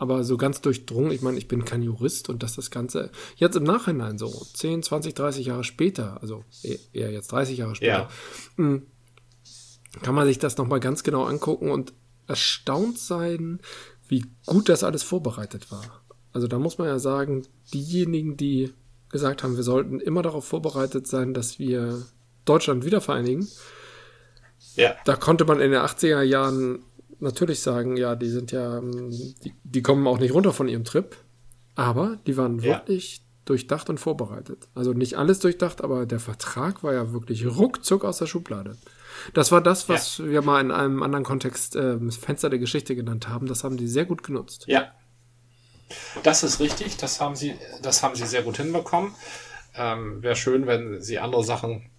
aber so ganz durchdrungen. Ich meine, ich bin kein Jurist und dass das Ganze jetzt im Nachhinein so 10, 20, 30 Jahre später, also eher jetzt 30 Jahre später, ja. Hm, kann man sich das nochmal ganz genau angucken und erstaunt sein, wie gut das alles vorbereitet war. Also da muss man ja sagen, diejenigen, die gesagt haben, wir sollten immer darauf vorbereitet sein, dass wir Deutschland wiedervereinigen. Ja. Da konnte man in den 80er Jahren natürlich sagen, ja, die sind ja, die, die kommen auch nicht runter von ihrem Trip, aber die waren ja. wirklich durchdacht und vorbereitet. Also nicht alles durchdacht, aber der Vertrag war ja wirklich ruckzuck aus der Schublade. Das war das, was ja. wir mal in einem anderen Kontext äh, Fenster der Geschichte genannt haben. Das haben die sehr gut genutzt. Ja, das ist richtig, das haben sie, das haben sie sehr gut hinbekommen. Ähm, Wäre schön, wenn sie andere Sachen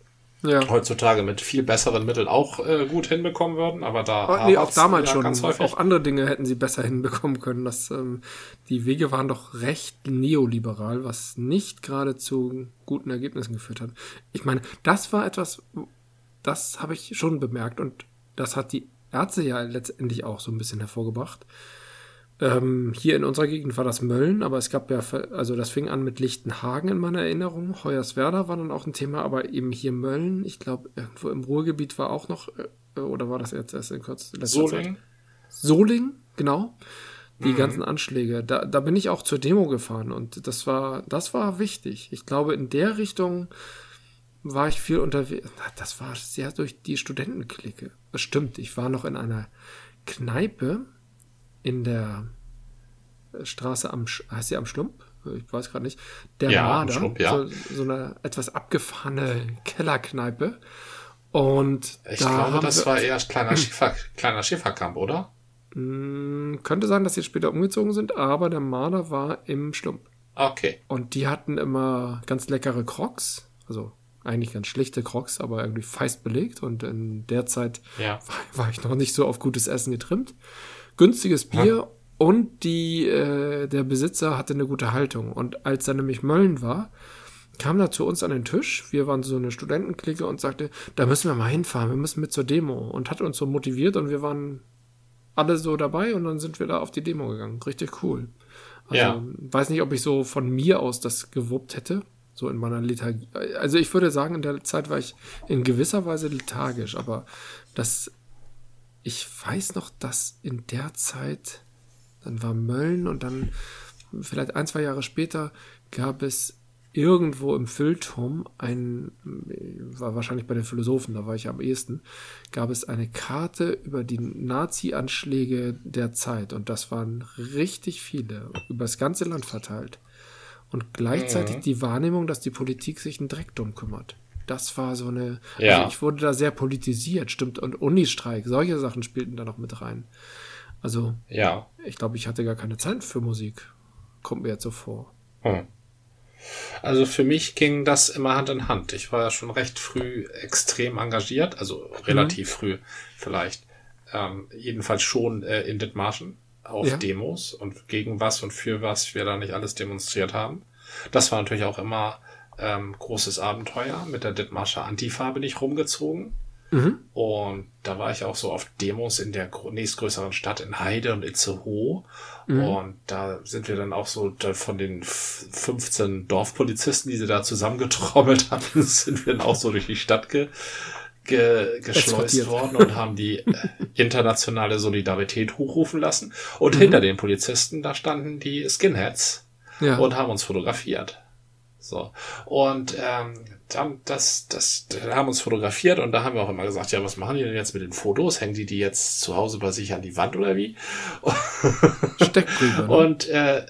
ja. heutzutage mit viel besseren Mitteln auch äh, gut hinbekommen würden, aber da oh, nee, auch damals ja schon ganz häufig. auch andere Dinge hätten sie besser hinbekommen können. Das, ähm, die Wege waren doch recht neoliberal, was nicht gerade zu guten Ergebnissen geführt hat. Ich meine, das war etwas, das habe ich schon bemerkt und das hat die Ärzte ja letztendlich auch so ein bisschen hervorgebracht. Ähm, hier in unserer Gegend war das Mölln, aber es gab ja, also das fing an mit Lichtenhagen in meiner Erinnerung. Hoyerswerda war dann auch ein Thema, aber eben hier Mölln, ich glaube, irgendwo im Ruhrgebiet war auch noch, äh, oder war das jetzt erst in kurzer Soling? Zeit? Soling, genau. Die mhm. ganzen Anschläge. Da, da bin ich auch zur Demo gefahren und das war, das war wichtig. Ich glaube, in der Richtung war ich viel unterwegs. Das war sehr durch die Studentenklicke. Das stimmt. Ich war noch in einer Kneipe in der Straße am, heißt sie am Stump? Ich weiß gerade nicht. Der ja, Marder, Schlumpf, ja. so, so, eine etwas abgefahrene Kellerkneipe. Und ich glaube, das war eher kleiner, Schiefer, kleiner Schäferkamp, oder? Mh, hm, könnte sein, dass sie später umgezogen sind, aber der Marder war im Stump. Okay. Und die hatten immer ganz leckere Crocs, also eigentlich ganz schlichte Crocs, aber irgendwie feist belegt. Und in der Zeit ja. war, war, ich noch nicht so auf gutes Essen getrimmt günstiges Bier ja. und die, äh, der Besitzer hatte eine gute Haltung. Und als da nämlich Mölln war, kam er zu uns an den Tisch. Wir waren so eine Studentenklicke und sagte, da müssen wir mal hinfahren, wir müssen mit zur Demo. Und hat uns so motiviert und wir waren alle so dabei und dann sind wir da auf die Demo gegangen. Richtig cool. Also, ja. weiß nicht, ob ich so von mir aus das gewuppt hätte, so in meiner Lethargie. Also ich würde sagen, in der Zeit war ich in gewisser Weise lethargisch, aber das ich weiß noch, dass in der Zeit, dann war Mölln und dann vielleicht ein, zwei Jahre später gab es irgendwo im Füllturm ein, war wahrscheinlich bei den Philosophen, da war ich am ehesten, gab es eine Karte über die Nazi-Anschläge der Zeit und das waren richtig viele, über das ganze Land verteilt. Und gleichzeitig mhm. die Wahrnehmung, dass die Politik sich einen Dreck drum kümmert das war so eine. Ja. Also ich wurde da sehr politisiert, stimmt. Und Unistreik, solche Sachen spielten da noch mit rein. Also, ja. ich glaube, ich hatte gar keine Zeit für Musik. Kommt mir jetzt so vor. Hm. Also für mich ging das immer Hand in Hand. Ich war ja schon recht früh extrem engagiert, also relativ mhm. früh vielleicht. Ähm, jedenfalls schon äh, in Dithmarschen auf ja. Demos und gegen was und für was wir da nicht alles demonstriert haben. Das war natürlich auch immer ähm, großes Abenteuer. Mit der Dithmarscher Antifa bin ich rumgezogen. Mhm. Und da war ich auch so auf Demos in der nächstgrößeren Stadt in Heide und Itzehoe. Mhm. Und da sind wir dann auch so von den 15 Dorfpolizisten, die sie da zusammengetrommelt hatten, sind wir dann auch so durch die Stadt ge geschleust worden und haben die äh, internationale Solidarität hochrufen lassen. Und mhm. hinter den Polizisten, da standen die Skinheads ja. und haben uns fotografiert. So. Und ähm, dann, das, das, dann haben uns fotografiert und da haben wir auch immer gesagt, ja, was machen die denn jetzt mit den Fotos? Hängen die die jetzt zu Hause bei sich an die Wand oder wie? Steckbriefe. Ne? Und äh,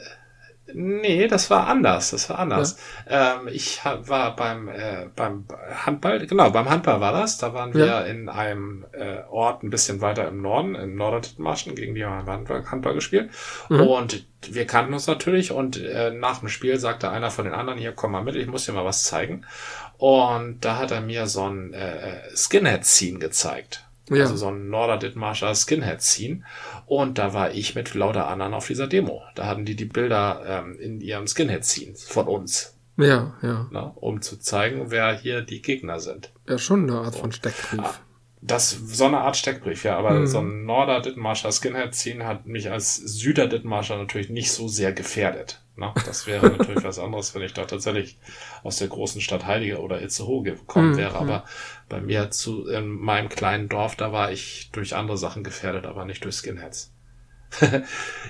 Nee, das war anders. Das war anders. Ja. Ähm, ich war beim, äh, beim Handball, genau, beim Handball war das. Da waren wir ja. in einem äh, Ort ein bisschen weiter im Norden, im Norddertmarschen, gegen die haben wir Handball, Handball gespielt. Mhm. Und wir kannten uns natürlich und äh, nach dem Spiel sagte einer von den anderen, hier, komm mal mit, ich muss dir mal was zeigen. Und da hat er mir so ein äh, Skinhead-Scene gezeigt. Ja. Also so ein Norder Skinhead-Scene. Und da war ich mit lauter anderen auf dieser Demo. Da hatten die die Bilder ähm, in ihrem Skinhead-Scene von uns. Ja, ja. Na, ne, um zu zeigen, wer hier die Gegner sind. Ja, schon eine Art so. von Steckbrief. Ah, das, so eine Art Steckbrief, ja, aber mhm. so ein Norder Dittmarscher Skinhead-Scene hat mich als Süder Dittmarscher natürlich nicht so sehr gefährdet. Ne? Das wäre natürlich was anderes, wenn ich da tatsächlich aus der großen Stadt Heilige oder Itzehoe gekommen mhm. wäre, aber bei mir zu, in meinem kleinen Dorf, da war ich durch andere Sachen gefährdet, aber nicht durch Skinheads.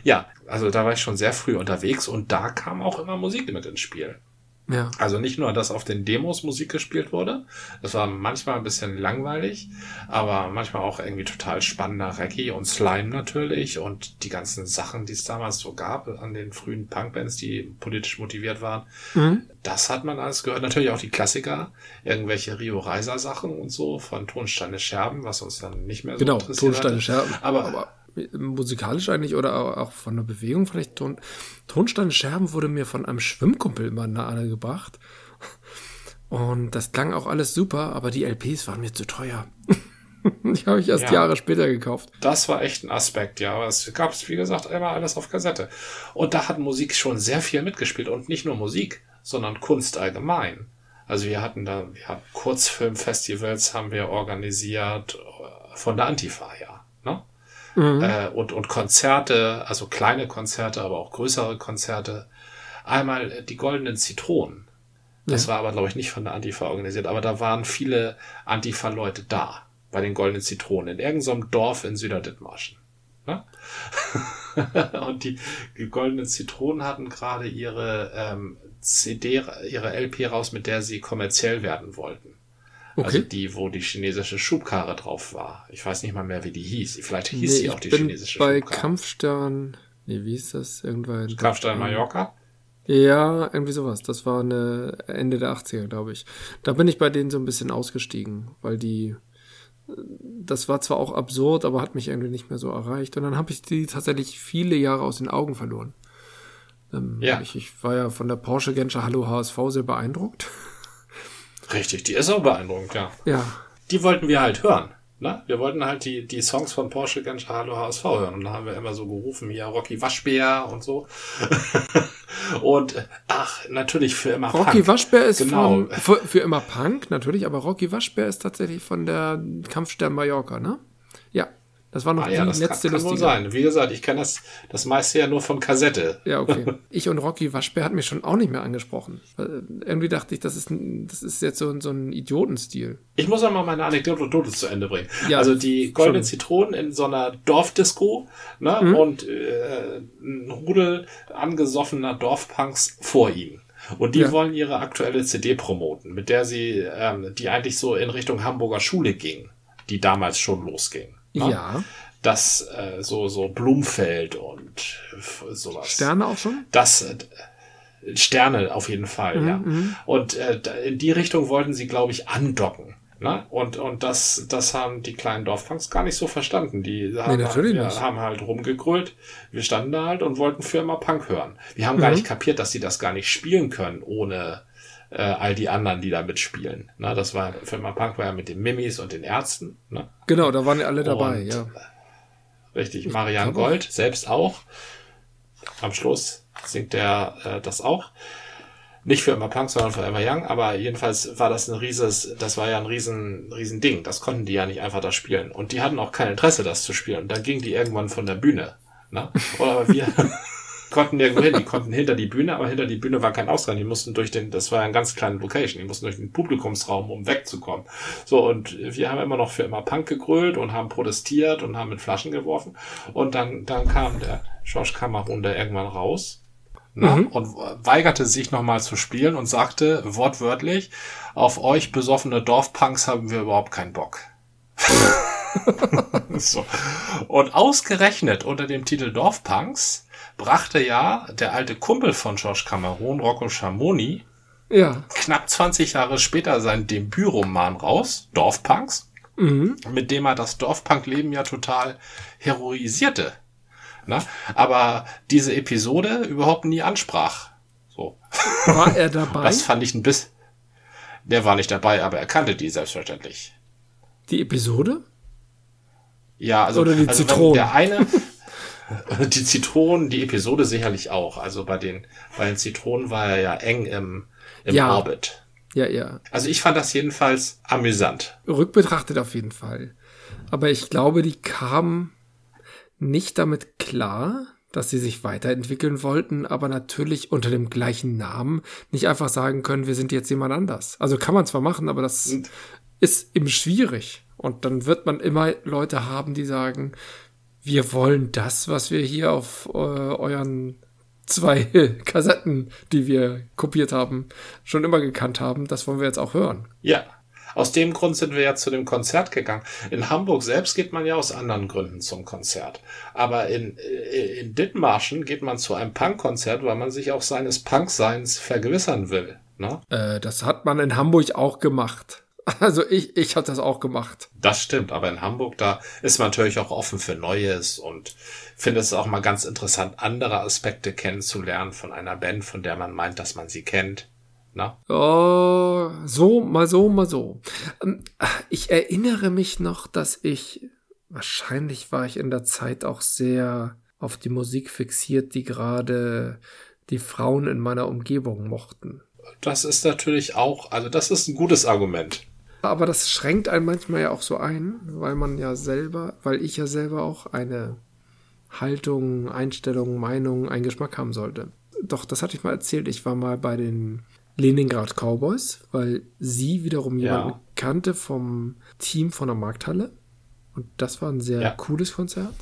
ja, also da war ich schon sehr früh unterwegs und da kam auch immer Musik mit ins Spiel. Ja. Also nicht nur, dass auf den Demos Musik gespielt wurde. Das war manchmal ein bisschen langweilig, aber manchmal auch irgendwie total spannender Reggae und Slime natürlich und die ganzen Sachen, die es damals so gab an den frühen Punkbands, die politisch motiviert waren. Mhm. Das hat man alles gehört. Natürlich auch die Klassiker, irgendwelche Rio Reiser Sachen und so von Tonsteine Scherben, was uns dann nicht mehr so genau, interessiert. Genau, Tonsteine Scherben. Aber, aber musikalisch eigentlich oder auch von der Bewegung vielleicht. Ton, Tonsteine Scherben wurde mir von einem Schwimmkumpel immer nahe gebracht. Und das klang auch alles super, aber die LPs waren mir zu teuer. die habe ich erst ja, Jahre später gekauft. Das war echt ein Aspekt, ja. Aber es gab es, wie gesagt, immer alles auf Kassette. Und da hat Musik schon sehr viel mitgespielt. Und nicht nur Musik, sondern Kunst allgemein. Also wir hatten da, ja, Kurzfilmfestivals haben wir organisiert äh, von der Antifa, ja. Mhm. Äh, und, und Konzerte, also kleine Konzerte, aber auch größere Konzerte. Einmal die Goldenen Zitronen. Das ja. war aber, glaube ich, nicht von der Antifa organisiert, aber da waren viele Antifa-Leute da, bei den Goldenen Zitronen, in irgendeinem Dorf in Süderdithmarschen. Ne? und die, die Goldenen Zitronen hatten gerade ihre ähm, CD, ihre LP raus, mit der sie kommerziell werden wollten. Also okay. Also die, wo die chinesische Schubkarre drauf war. Ich weiß nicht mal mehr, wie die hieß. Vielleicht hieß nee, sie auch die chinesische bei Schubkarre. Bei Kampfstern, nee, wie ist das? Irgendwann. Kampfstern Mallorca? Ja, irgendwie sowas. Das war eine Ende der 80er, glaube ich. Da bin ich bei denen so ein bisschen ausgestiegen, weil die, das war zwar auch absurd, aber hat mich irgendwie nicht mehr so erreicht. Und dann habe ich die tatsächlich viele Jahre aus den Augen verloren. Ähm, ja. Ich, ich, war ja von der Porsche Genscher Hallo HSV sehr beeindruckt. Richtig, die ist auch beeindruckend, ja. Ja. Die wollten wir halt hören. Ne? Wir wollten halt die, die Songs von Porsche ganz Hallo HSV hören. Und da haben wir immer so gerufen, hier Rocky Waschbär und so. und ach, natürlich für immer Rocky Punk. Waschbär ist genau. von, für, für immer Punk, natürlich, aber Rocky Waschbär ist tatsächlich von der Kampfstern Mallorca, ne? Ja. Das war noch ah, die ja, das letzte kann, kann wohl sein. Wie gesagt, ich kenne das, das meiste ja nur von Kassette. Ja, okay. Ich und Rocky Waschbär hat mich schon auch nicht mehr angesprochen. Irgendwie dachte ich, das ist, das ist jetzt so, so ein Idiotenstil. Ich muss auch mal meine Anekdote zu Ende bringen. Ja, also die goldenen Zitronen in so einer Dorfdisco ne, mhm. und äh, ein Rudel angesoffener Dorfpunks vor ihnen. Und die ja. wollen ihre aktuelle CD promoten, mit der sie, ähm, die eigentlich so in Richtung Hamburger Schule ging, die damals schon losging. Ne? Ja. Das äh, so so Blumfeld und sowas. Sterne auch schon? Das äh, Sterne auf jeden Fall, mhm, ja. Mhm. Und äh, in die Richtung wollten sie, glaube ich, andocken. Ne? Und, und das, das haben die kleinen Dorfpunks gar nicht so verstanden. Die haben, nee, halt, ja, haben halt rumgegrölt. Wir standen da halt und wollten Firma Punk hören. Wir haben mhm. gar nicht kapiert, dass sie das gar nicht spielen können, ohne äh, all die anderen, die da mitspielen. Na, das war Firma Punk war ja mit den Mimis und den Ärzten. Ne? Genau, da waren ja alle dabei, und, ja. Richtig, Marianne Gold selbst auch. Am Schluss singt der äh, das auch. Nicht für immer Punk, sondern für immer Young, aber jedenfalls war das ein rieses, das war ja ein riesen, riesen Ding. Das konnten die ja nicht einfach da spielen. Und die hatten auch kein Interesse, das zu spielen. Und dann gingen die irgendwann von der Bühne. Ne? Oder wir, konnten nirgendwo hin. Die konnten hinter die Bühne, aber hinter die Bühne war kein Ausgang. Die mussten durch den, das war ein ganz kleine Location, die mussten durch den Publikumsraum, um wegzukommen. So, und wir haben immer noch für immer Punk gegrölt und haben protestiert und haben mit Flaschen geworfen. Und dann, dann kam der George Cameron da irgendwann raus. Na, mhm. und weigerte sich nochmal zu spielen und sagte wortwörtlich, auf euch besoffene Dorfpunks haben wir überhaupt keinen Bock. so. Und ausgerechnet unter dem Titel Dorfpunks brachte ja der alte Kumpel von George Cameron, Rocco Schamoni, ja. knapp 20 Jahre später sein Debütroman raus, Dorfpunks, mhm. mit dem er das Dorfpunk-Leben ja total heroisierte. Na? Aber diese Episode überhaupt nie ansprach. So. War er dabei? Das fand ich ein bisschen. Der war nicht dabei, aber er kannte die selbstverständlich. Die Episode? Ja, also, Oder die also Zitronen. der eine, die Zitronen, die Episode sicherlich auch. Also bei den, bei den Zitronen war er ja eng im, im ja. Orbit. Ja, ja. Also ich fand das jedenfalls amüsant. Rückbetrachtet auf jeden Fall. Aber ich glaube, die kamen nicht damit klar, dass sie sich weiterentwickeln wollten, aber natürlich unter dem gleichen Namen nicht einfach sagen können, wir sind jetzt jemand anders. Also kann man zwar machen, aber das ist eben schwierig. Und dann wird man immer Leute haben, die sagen, wir wollen das, was wir hier auf äh, euren zwei Kassetten, die wir kopiert haben, schon immer gekannt haben, das wollen wir jetzt auch hören. Ja. Aus dem Grund sind wir ja zu dem Konzert gegangen. In Hamburg selbst geht man ja aus anderen Gründen zum Konzert. Aber in, äh, in Dithmarschen geht man zu einem Punkkonzert, weil man sich auch seines Punkseins vergewissern will. Ne? Äh, das hat man in Hamburg auch gemacht. Also ich, ich habe das auch gemacht. Das stimmt, aber in Hamburg, da ist man natürlich auch offen für Neues und finde es auch mal ganz interessant, andere Aspekte kennenzulernen von einer Band, von der man meint, dass man sie kennt. Na? Oh, so, mal so, mal so. Ähm, ich erinnere mich noch, dass ich, wahrscheinlich war ich in der Zeit auch sehr auf die Musik fixiert, die gerade die Frauen in meiner Umgebung mochten. Das ist natürlich auch, also das ist ein gutes Argument. Aber das schränkt einen manchmal ja auch so ein, weil man ja selber, weil ich ja selber auch eine Haltung, Einstellung, Meinung, einen Geschmack haben sollte. Doch, das hatte ich mal erzählt. Ich war mal bei den Leningrad Cowboys, weil sie wiederum ja. jemanden kannte vom Team von der Markthalle. Und das war ein sehr ja. cooles Konzert.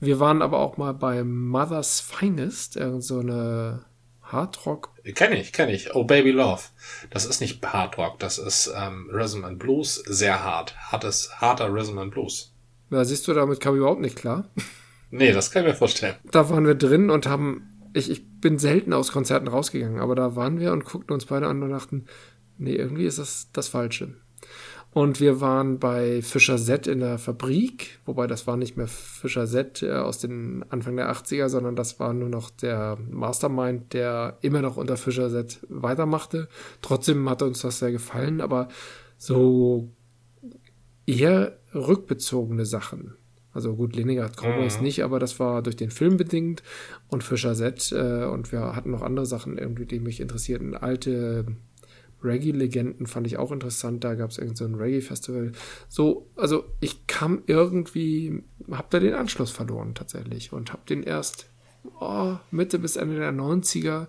Wir waren aber auch mal bei Mother's Finest, irgend so eine Hardrock. Kenne ich, kenne ich. Oh Baby Love. Das ist nicht Hardrock, das ist ähm, Rhythm and Blues, sehr hart. Hartes, harter Rhythm and Blues. Ja, siehst du, damit kam ich überhaupt nicht klar. Nee, das kann ich mir vorstellen. Da waren wir drin und haben. Ich, ich bin selten aus Konzerten rausgegangen, aber da waren wir und guckten uns beide an und dachten, nee, irgendwie ist das das Falsche. Und wir waren bei Fischer Z in der Fabrik, wobei das war nicht mehr Fischer Z äh, aus den Anfang der 80er, sondern das war nur noch der Mastermind, der immer noch unter Fischer Z weitermachte. Trotzdem hat uns das sehr gefallen, aber so eher rückbezogene Sachen. Also gut, Leningrad Cowboys mhm. nicht, aber das war durch den Film bedingt und Fischer Z äh, und wir hatten noch andere Sachen irgendwie, die mich interessierten. Alte Reggae-Legenden fand ich auch interessant. Da gab es irgend so ein Reggae-Festival. So, also ich kam irgendwie, hab da den Anschluss verloren tatsächlich und hab den erst oh, Mitte bis Ende der 90er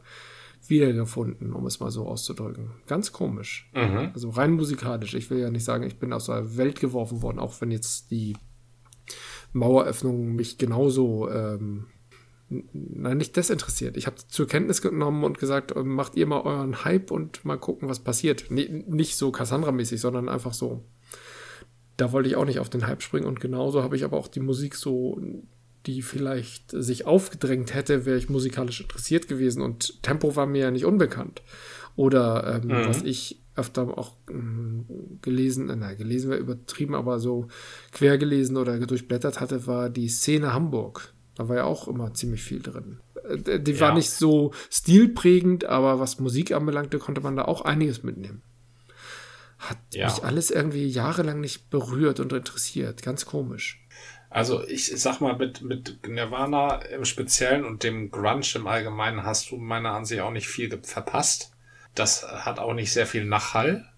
wiedergefunden, um es mal so auszudrücken. Ganz komisch. Mhm. Also rein musikalisch. Ich will ja nicht sagen, ich bin aus der Welt geworfen worden, auch wenn jetzt die Maueröffnung mich genauso ähm, nein, nicht desinteressiert. Ich habe zur Kenntnis genommen und gesagt, äh, macht ihr mal euren Hype und mal gucken, was passiert. Nee, nicht so Cassandra-mäßig, sondern einfach so. Da wollte ich auch nicht auf den Hype springen und genauso habe ich aber auch die Musik so, die vielleicht sich aufgedrängt hätte, wäre ich musikalisch interessiert gewesen und Tempo war mir ja nicht unbekannt. Oder ähm, mhm. was ich öfter auch ähm, gelesen, äh, na, gelesen wäre übertrieben, aber so quer gelesen oder durchblättert hatte, war die Szene Hamburg. Da war ja auch immer ziemlich viel drin. Äh, die ja. war nicht so stilprägend, aber was Musik anbelangte, konnte man da auch einiges mitnehmen. Hat ja. mich alles irgendwie jahrelang nicht berührt und interessiert. Ganz komisch. Also ich sag mal, mit, mit Nirvana im Speziellen und dem Grunge im Allgemeinen hast du meiner Ansicht auch nicht viel verpasst. Das hat auch nicht sehr viel Nachhall.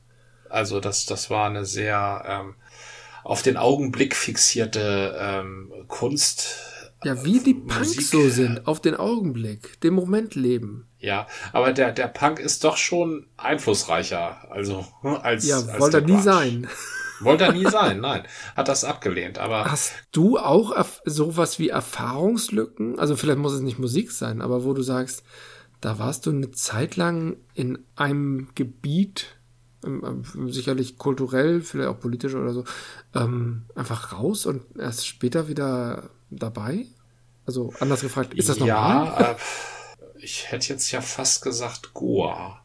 Also das, das war eine sehr ähm, auf den Augenblick fixierte ähm, Kunst Ja, wie die Punks Musik. so sind, auf den Augenblick, den Moment leben. Ja, aber der, der Punk ist doch schon einflussreicher, also als. Ja, als wollte er nie sein. Wollte er nie sein, nein. Hat das abgelehnt, aber. Hast du auch sowas wie Erfahrungslücken? Also vielleicht muss es nicht Musik sein, aber wo du sagst, da warst du eine Zeit lang in einem Gebiet, ähm, ähm, sicherlich kulturell, vielleicht auch politisch oder so, ähm, einfach raus und erst später wieder dabei? Also anders gefragt, ist das normal? Ja, äh, ich hätte jetzt ja fast gesagt Goa.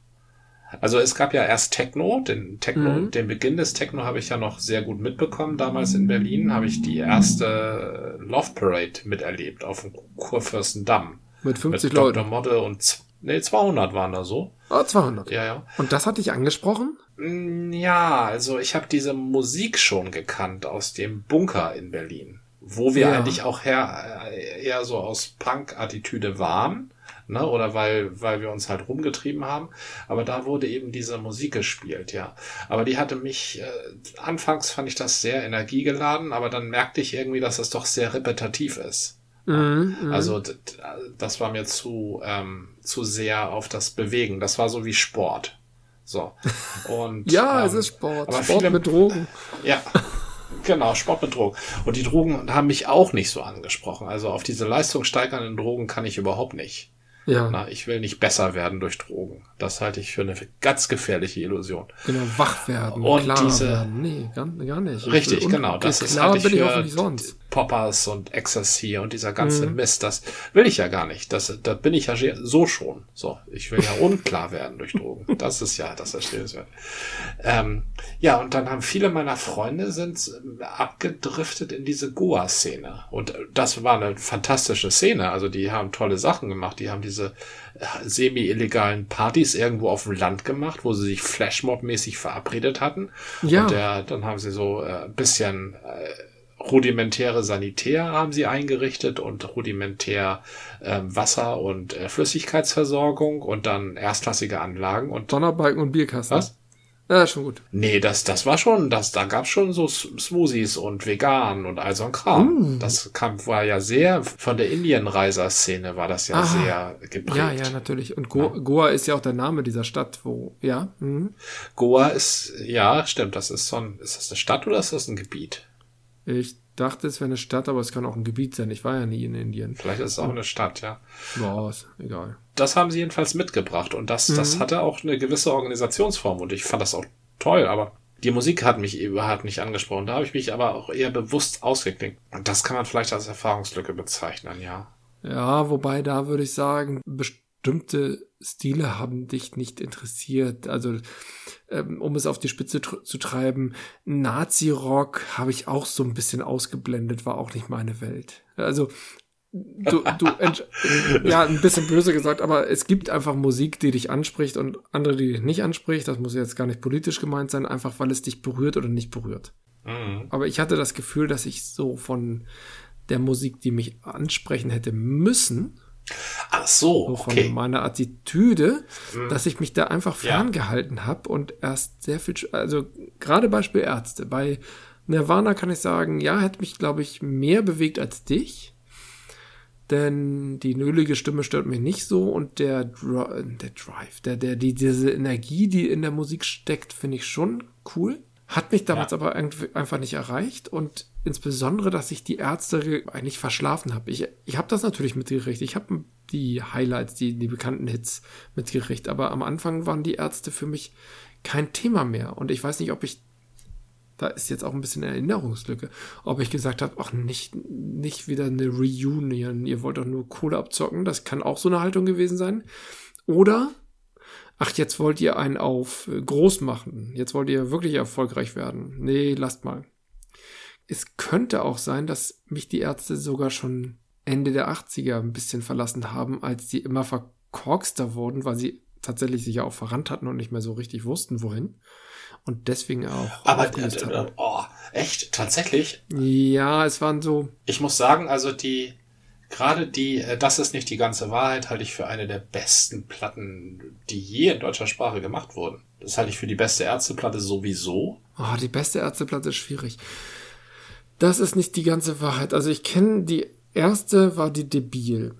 Also es gab ja erst Techno, den Techno, mhm. den Beginn des Techno habe ich ja noch sehr gut mitbekommen. Damals in Berlin habe ich die erste Love Parade miterlebt auf dem Kurfürstendamm. Mit 50 mit Leuten. Dr. Model und nee, 200 waren da so. Ah, 200. Ja, ja. Und das hat dich angesprochen? Mm, ja, also ich habe diese Musik schon gekannt aus dem Bunker in Berlin, wo wir ja. eigentlich auch her, äh, eher so aus Punk-Attitüde waren ne? Oder weil, weil wir uns halt rumgetrieben haben. Aber da wurde eben diese Musik gespielt, ja. Aber die hatte mich, äh, anfangs fand ich das sehr energiegeladen, aber dann merkte ich irgendwie, dass das doch sehr repetitiv ist. Mhm, mhm. also das war mir zu, ähm, zu sehr auf das Bewegen. Das war so wie Sport. So. Und, ja, ähm, es ist Sport. Aber Sport viele, mit Drogen. Ja. Genau, Sport mit Drogen. Und die Drogen haben mich auch nicht so angesprochen. Also auf diese leistungssteigernden Drogen kann ich überhaupt nicht. Ja. Na, ich will nicht besser werden durch Drogen. Das halte ich für eine ganz gefährliche Illusion. Genau, wach werden, und klar diese, werden. Nee, gar, gar nicht. Richtig, genau. Das ist halte ich für Poppers und Ecstasy und dieser ganze mhm. Mist. Das will ich ja gar nicht. Das, da bin ich ja so schon. So, ich will ja unklar werden durch Drogen. Das ist ja das Erstrebenswert. Ähm, ja, und dann haben viele meiner Freunde sind abgedriftet in diese Goa-Szene. Und das war eine fantastische Szene. Also die haben tolle Sachen gemacht. Die haben diese semi-illegalen Partys irgendwo auf dem Land gemacht, wo sie sich Flashmob-mäßig verabredet hatten. Ja. Und der, dann haben sie so äh, ein bisschen äh, rudimentäre Sanitär haben sie eingerichtet und rudimentär äh, Wasser- und äh, Flüssigkeitsversorgung und dann erstklassige Anlagen und Donnerbalken und Bierkasten. Was? Ja, schon gut. Nee, das, das war schon, das, da gab's schon so Smoothies und vegan und all so ein Kram. Mm. Das kam, war ja sehr, von der Indienreiser-Szene war das ja Aha. sehr geprägt. Ja, ja, natürlich. Und Go ja. Goa ist ja auch der Name dieser Stadt, wo, ja. Mhm. Goa ist, ja, stimmt, das ist so ein, ist das eine Stadt oder ist das ein Gebiet? Ich dachte, es wäre eine Stadt, aber es kann auch ein Gebiet sein. Ich war ja nie in Indien. Vielleicht ist es auch eine Stadt, ja. Boah, ist egal. Das haben sie jedenfalls mitgebracht und das, mhm. das hatte auch eine gewisse Organisationsform und ich fand das auch toll, aber die Musik hat mich überhaupt nicht angesprochen. Da habe ich mich aber auch eher bewusst ausgeklinkt. Und das kann man vielleicht als Erfahrungslücke bezeichnen, ja. Ja, wobei da würde ich sagen, bestimmte Stile haben dich nicht interessiert. Also, ähm, um es auf die Spitze zu treiben, Nazi-Rock habe ich auch so ein bisschen ausgeblendet, war auch nicht meine Welt. Also, du, du ja, ein bisschen böse gesagt, aber es gibt einfach Musik, die dich anspricht und andere, die dich nicht anspricht. Das muss jetzt gar nicht politisch gemeint sein, einfach weil es dich berührt oder nicht berührt. Mhm. Aber ich hatte das Gefühl, dass ich so von der Musik, die mich ansprechen hätte müssen, Ach so, so von okay. meiner Attitüde, mhm. dass ich mich da einfach ferngehalten ja. habe und erst sehr viel, also gerade Beispiel Ärzte. Bei Nirvana kann ich sagen, ja, hätte mich, glaube ich, mehr bewegt als dich. Denn die nölige Stimme stört mich nicht so und der, der Drive, der, der, die, diese Energie, die in der Musik steckt, finde ich schon cool. Hat mich damals ja. aber einfach nicht erreicht und insbesondere, dass ich die Ärzte eigentlich verschlafen habe. Ich, ich habe das natürlich mitgekriegt. Ich habe die Highlights, die, die bekannten Hits mitgekriegt, aber am Anfang waren die Ärzte für mich kein Thema mehr. Und ich weiß nicht, ob ich, da ist jetzt auch ein bisschen Erinnerungslücke, ob ich gesagt habe, ach, nicht, nicht wieder eine Reunion, ihr wollt doch nur Kohle abzocken. Das kann auch so eine Haltung gewesen sein. Oder ach, jetzt wollt ihr einen auf groß machen, jetzt wollt ihr wirklich erfolgreich werden. Nee, lasst mal. Es könnte auch sein, dass mich die Ärzte sogar schon Ende der 80er ein bisschen verlassen haben, als die immer verkorkster wurden, weil sie tatsächlich sich ja auch verrannt hatten und nicht mehr so richtig wussten, wohin. Und deswegen auch. Aber äh, äh, oh, echt? Tatsächlich? Ja, es waren so. Ich muss sagen, also die, gerade die, äh, das ist nicht die ganze Wahrheit, halte ich für eine der besten Platten, die je in deutscher Sprache gemacht wurden. Das halte ich für die beste Ärzteplatte sowieso. Oh, die beste Ärzteplatte ist schwierig. Das ist nicht die ganze Wahrheit. Also ich kenne die erste war die Debil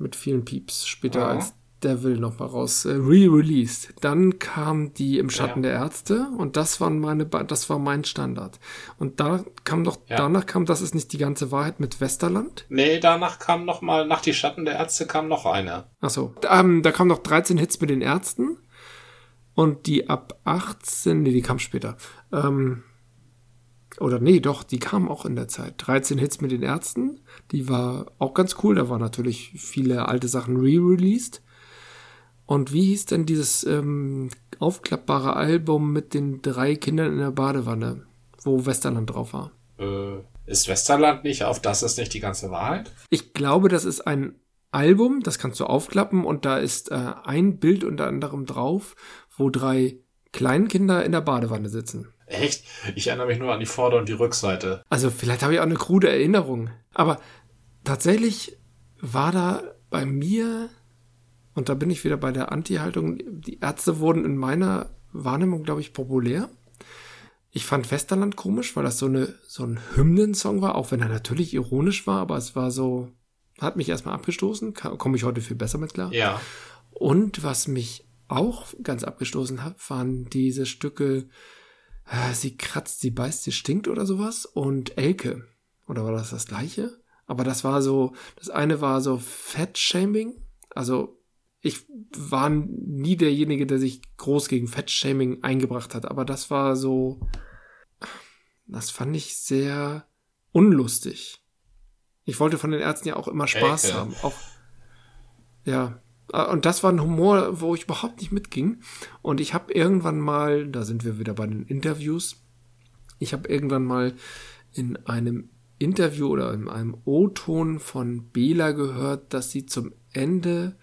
mit vielen Pieps. Später Ja. als Devil noch mal raus äh, re-released. Dann kam die im Schatten Ja. der Ärzte und das waren meine, das war mein Standard. Und da kam doch, Ja. danach kam, das ist nicht die ganze Wahrheit mit Westerland. Nee, danach kam noch mal, nach die Schatten der Ärzte kam noch eine. Achso, ähm, da kam noch 13 Hits mit den Ärzten und die ab 18, nee, die kam später. Ähm, oder nee, doch, die kam auch in der Zeit. 13 Hits mit den Ärzten, die war auch ganz cool. Da waren natürlich viele alte Sachen re-released. Und wie hieß denn dieses ähm, aufklappbare Album mit den drei Kindern in der Badewanne, wo Westerland drauf war? Äh, ist Westerland nicht auf Das ist nicht die ganze Wahrheit? Ich glaube, das ist ein Album, das kannst du aufklappen und da ist äh, ein Bild unter anderem drauf, wo drei Kleinkinder in der Badewanne sitzen. Echt? Ich erinnere mich nur an die Vorder- und die Rückseite. Also vielleicht habe ich auch eine krude Erinnerung, aber tatsächlich war da bei mir, und da bin ich wieder bei der Anti-Haltung, die Ärzte wurden in meiner Wahrnehmung, glaube ich, populär. Ich fand Westerland komisch, weil das so, eine, so ein Hymnensong war, auch wenn er natürlich ironisch war, aber es war so, hat mich erstmal abgestoßen, komme ich heute viel besser mit klar. Ja. Und was mich auch ganz abgestoßen hat, waren diese Stücke, sie kratzt, sie beißt, sie stinkt oder sowas und Elke. Oder war das das gleiche? Aber das war so, das eine war so Fettshaming. Also ich war nie derjenige, der sich groß gegen Fettshaming eingebracht hat, aber das war so, das fand ich sehr unlustig. Ich wollte von den Ärzten ja auch immer Spaß Elke. haben. Auch, ja. Ah, Und das war ein Humor, wo ich überhaupt nicht mitging. Und ich habe irgendwann mal, da sind wir wieder bei den Interviews, ich habe irgendwann mal in einem Interview oder in einem O-Ton von Bela gehört, dass sie zum Ende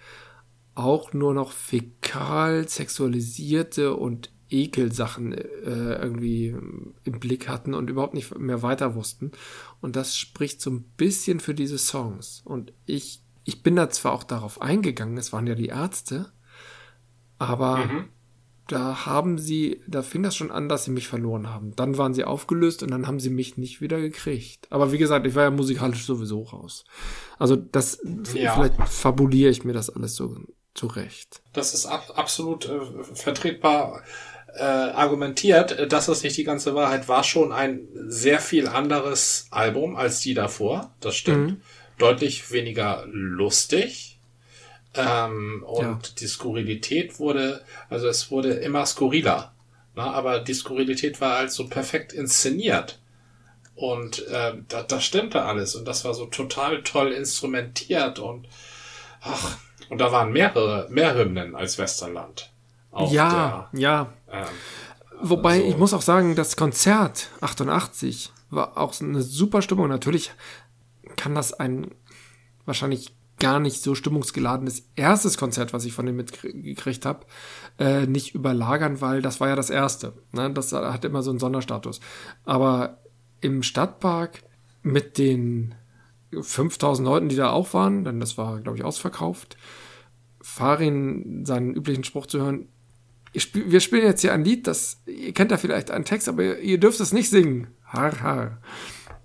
auch nur noch fäkal sexualisierte und Ekelsachen äh, irgendwie im Blick hatten und überhaupt nicht mehr weiter wussten. Und das spricht so ein bisschen für diese Songs. Und ich, ich bin da zwar auch darauf eingegangen, es waren ja die Ärzte, aber Mhm. da haben sie, da fing das schon an, dass sie mich verloren haben. Dann waren sie aufgelöst und dann haben sie mich nicht wieder gekriegt. Aber wie gesagt, ich war ja musikalisch sowieso raus. Also das, Ja. vielleicht fabuliere ich mir das alles so zurecht. Das ist ab, absolut äh, vertretbar äh, argumentiert. Äh, Das nicht die ganze Wahrheit. War schon ein sehr viel anderes Album als die davor. Das stimmt. Mhm. Deutlich weniger lustig. Ähm, und Ja. die Skurrilität wurde, also es wurde immer skurriler. Na, aber die Skurrilität war halt so perfekt inszeniert. Und äh, da, das stimmte alles. Und das war so total toll instrumentiert. Und ach, und da waren mehrere, mehr Hymnen als Westerland. Auf ja, ja. Der, ähm, Wobei, Also- ich muss auch sagen, das Konzert 88 war auch eine super Stimmung. Natürlich kann das ein wahrscheinlich gar nicht so stimmungsgeladenes erstes Konzert, was ich von dem mitgekriegt habe, äh, nicht überlagern, weil das war ja das erste. Ne? Das hat immer so einen Sonderstatus. Aber im Stadtpark mit den 5000 Leuten, die da auch waren, denn das war, glaube ich, ausverkauft, Farin seinen üblichen Spruch zu hören, spiel, wir spielen jetzt hier ein Lied, das, ihr kennt da vielleicht einen Text, aber ihr, ihr dürft es nicht singen. Har, har.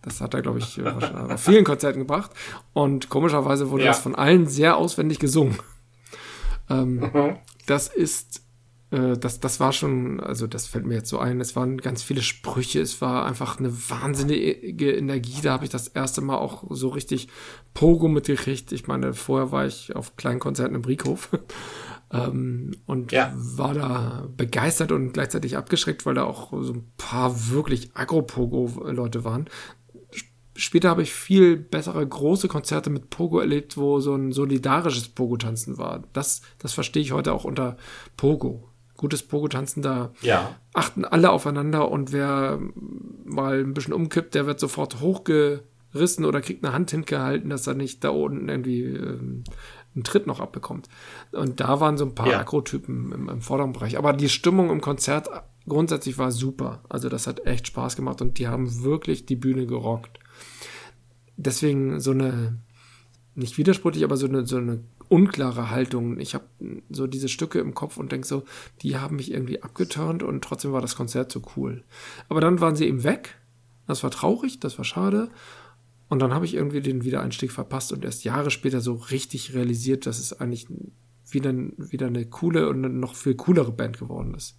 Das hat er, glaube ich, wahrscheinlich auf vielen Konzerten gebracht. Und komischerweise wurde Ja. das von allen sehr auswendig gesungen. Ähm, Mhm. das ist, äh, das, das war schon, also das fällt mir jetzt so ein, es waren ganz viele Sprüche, es war einfach eine wahnsinnige Energie. Da habe ich das erste Mal auch so richtig Pogo mitgekriegt. Ich meine, vorher war ich auf kleinen Konzerten im Briekhof. Ähm, und Ja. war da begeistert und gleichzeitig abgeschreckt, weil da auch so ein paar wirklich Agro-Pogo-Leute waren. Sp- Später habe ich viel bessere große Konzerte mit Pogo erlebt, wo so ein solidarisches Pogo-Tanzen war. Das, das verstehe ich heute auch unter Pogo. Gutes Pogo-Tanzen, da ja. achten alle aufeinander und wer mal ein bisschen umkippt, der wird sofort hochgerissen oder kriegt eine Hand hingehalten, dass er nicht da unten irgendwie ähm, einen Tritt noch abbekommt. Und da waren so ein paar Ja. Akrotypen im, im vorderen Bereich. Aber die Stimmung im Konzert grundsätzlich war super. Also das hat echt Spaß gemacht und die haben wirklich die Bühne gerockt. Deswegen so eine, nicht widersprüchlich, aber so eine, so eine unklare Haltung. Ich habe so diese Stücke im Kopf und denke so, die haben mich irgendwie abgeturnt und trotzdem war das Konzert so cool. Aber dann waren sie eben weg. Das war traurig, das war schade. Und dann habe ich irgendwie den Wiedereinstieg verpasst und erst Jahre später so richtig realisiert, dass es eigentlich wieder, wieder eine coole und eine noch viel coolere Band geworden ist.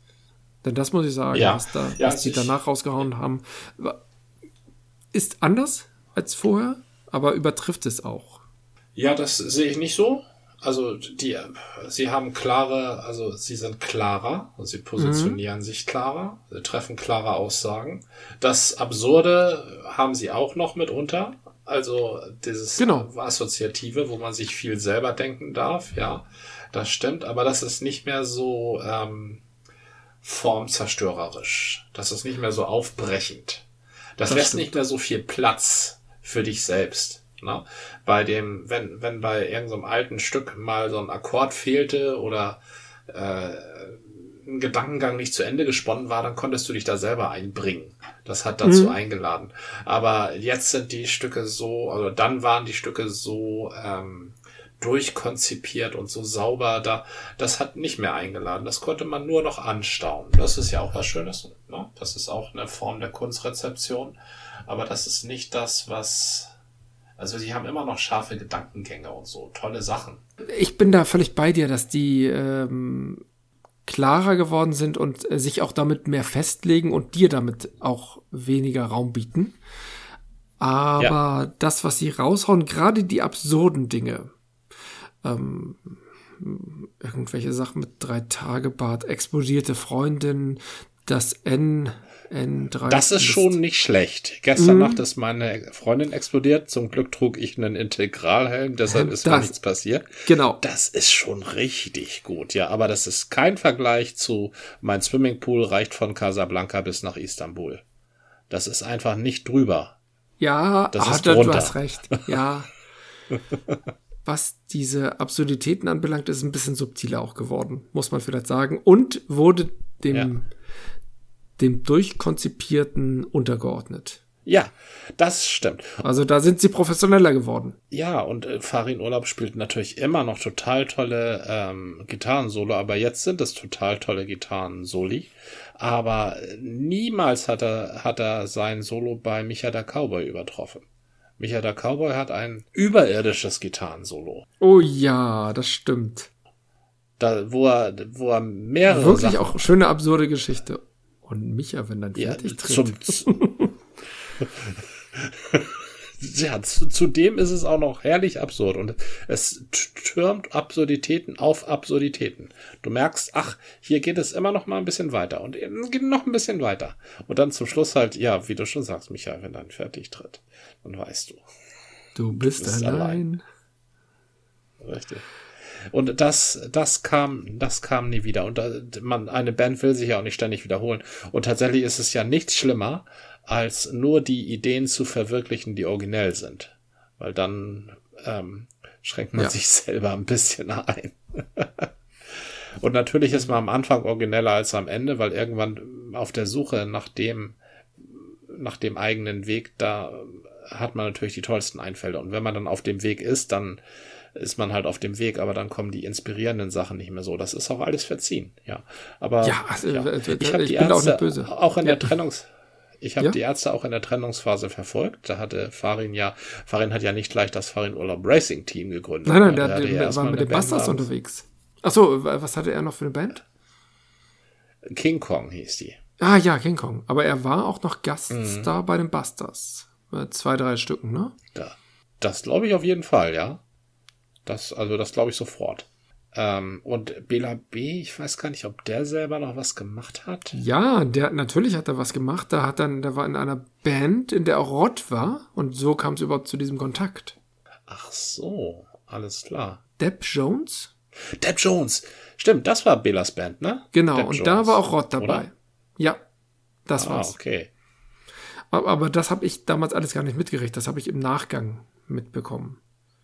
Denn das muss ich sagen, Ja. was, da, Ja, was die danach rausgehauen haben, ist anders als vorher, aber übertrifft es auch. Ja, das sehe ich nicht so. Also die, sie haben klare, also sie sind klarer, also sie positionieren sich klarer, sie treffen klare Aussagen. Das Absurde haben sie auch noch mitunter. Also dieses Genau. Assoziative, wo man sich viel selber denken darf, ja, das stimmt, aber das ist nicht mehr so ähm, formzerstörerisch. Das ist nicht mehr so aufbrechend. Das, Das lässt stimmt. nicht mehr so viel Platz für dich selbst. Ne? Bei dem, wenn, wenn bei irgendeinem alten Stück mal so ein Akkord fehlte oder äh, ein Gedankengang nicht zu Ende gesponnen war, dann konntest du dich da selber einbringen. Das hat dazu Mhm. eingeladen. Aber jetzt sind die Stücke so, also dann waren die Stücke so ähm, durchkonzipiert und so sauber, da, das hat nicht mehr eingeladen. Das konnte man nur noch anstaunen. Das ist ja auch was Schönes. Ne? Das ist auch eine Form der Kunstrezeption. Aber das ist nicht das, was. Also sie haben immer noch scharfe Gedankengänge und so. Tolle Sachen. Ich bin da völlig bei dir, dass die ähm, klarer geworden sind und äh, sich auch damit mehr festlegen und dir damit auch weniger Raum bieten. Aber das, was sie raushauen, gerade die absurden Dinge, ähm, irgendwelche Sachen mit drei Tage Bart, explodierte Freundin, das N, N3. Das ist schon nicht schlecht. Gestern Mhm. Nacht ist meine Freundin explodiert. Zum Glück trug ich einen Integralhelm, deshalb ist mir Das- nichts passiert. Genau. Das ist schon richtig gut, ja. Aber das ist kein Vergleich zu mein Swimmingpool reicht von Casablanca bis nach Istanbul. Das ist einfach nicht drüber. Ja, Das ah, ist da, du drunter. hast recht. Ja. Was diese Absurditäten anbelangt, ist ein bisschen subtiler auch geworden, muss man vielleicht sagen. Und wurde dem, Ja. Dem durchkonzipierten untergeordnet. Ja, das stimmt. Also da sind sie professioneller geworden. Ja, und äh, Farin Urlaub spielt natürlich immer noch total tolle ähm, Gitarrensolo, aber jetzt sind es total tolle Gitarrensoli. Aber äh, niemals hat er, hat er sein Solo bei Micha der Cowboy übertroffen. Micha der Cowboy hat ein überirdisches Gitarrensolo. Oh ja, das stimmt. Da, wo er, wo er mehrere Wirklich Sachen auch schöne absurde Geschichte. Und Micha, wenn dann Ja, fertig tritt. zum, ja, zu, zudem ist es auch noch herrlich absurd und es türmt Absurditäten auf Absurditäten. Du merkst, ach, hier geht es immer noch mal ein bisschen weiter und geht noch ein bisschen weiter. Und dann zum Schluss halt, ja, wie du schon sagst, Michael, wenn dann fertig tritt, dann weißt du. Du bist, bist allein. Richtig. Und das, das kam, das kam nie wieder. Und man, eine Band will sich ja auch nicht ständig wiederholen. Und tatsächlich ist es ja nichts schlimmer, als nur die Ideen zu verwirklichen, die originell sind. Weil dann ähm, schränkt man Ja. sich selber ein bisschen ein. Und natürlich ist man am Anfang origineller als am Ende, weil irgendwann auf der Suche nach dem, nach dem eigenen Weg, da hat man natürlich die tollsten Einfälle. Und wenn man dann auf dem Weg ist, dann ist man halt auf dem Weg, aber dann kommen die inspirierenden Sachen nicht mehr so. Das ist auch alles verziehen, ja. Aber Ja, also, ich habe ich die bin auch Ärzte nicht böse. auch in Ja. der Trennungs ich habe Ja. die Ärzte auch in der Trennungsphase verfolgt. Da hatte Farin ja, Farin hat ja nicht gleich das Farin Urlaub Racing Team gegründet. Nein, nein, Er der, der, ja der erstmal war mit den Bastards unterwegs. Achso, was hatte er noch für eine Band? King Kong hieß die. Ah ja, King Kong. Aber er war auch noch Mhm. Gaststar bei den Bastards. Äh, Zwei, drei Stücken, ne? Da, das glaube ich auf jeden Fall, ja. Das, also das glaube ich sofort. Ähm, und Bela B., ich weiß gar nicht, ob der selber noch was gemacht hat. Ja, der natürlich hat er was gemacht. Da hat dann, der war in einer Band, in der auch Rott war. Und so kam es überhaupt zu diesem Kontakt. Ach so, alles klar. Depp Jones? Depp Jones. Stimmt, das war Belas Band, ne? Genau, Depp und Jones, da war auch Rott dabei. oder? Ja, das Ah, war's. okay. Aber, aber das habe ich damals alles gar nicht mitgerichtet. Das habe ich im Nachgang mitbekommen.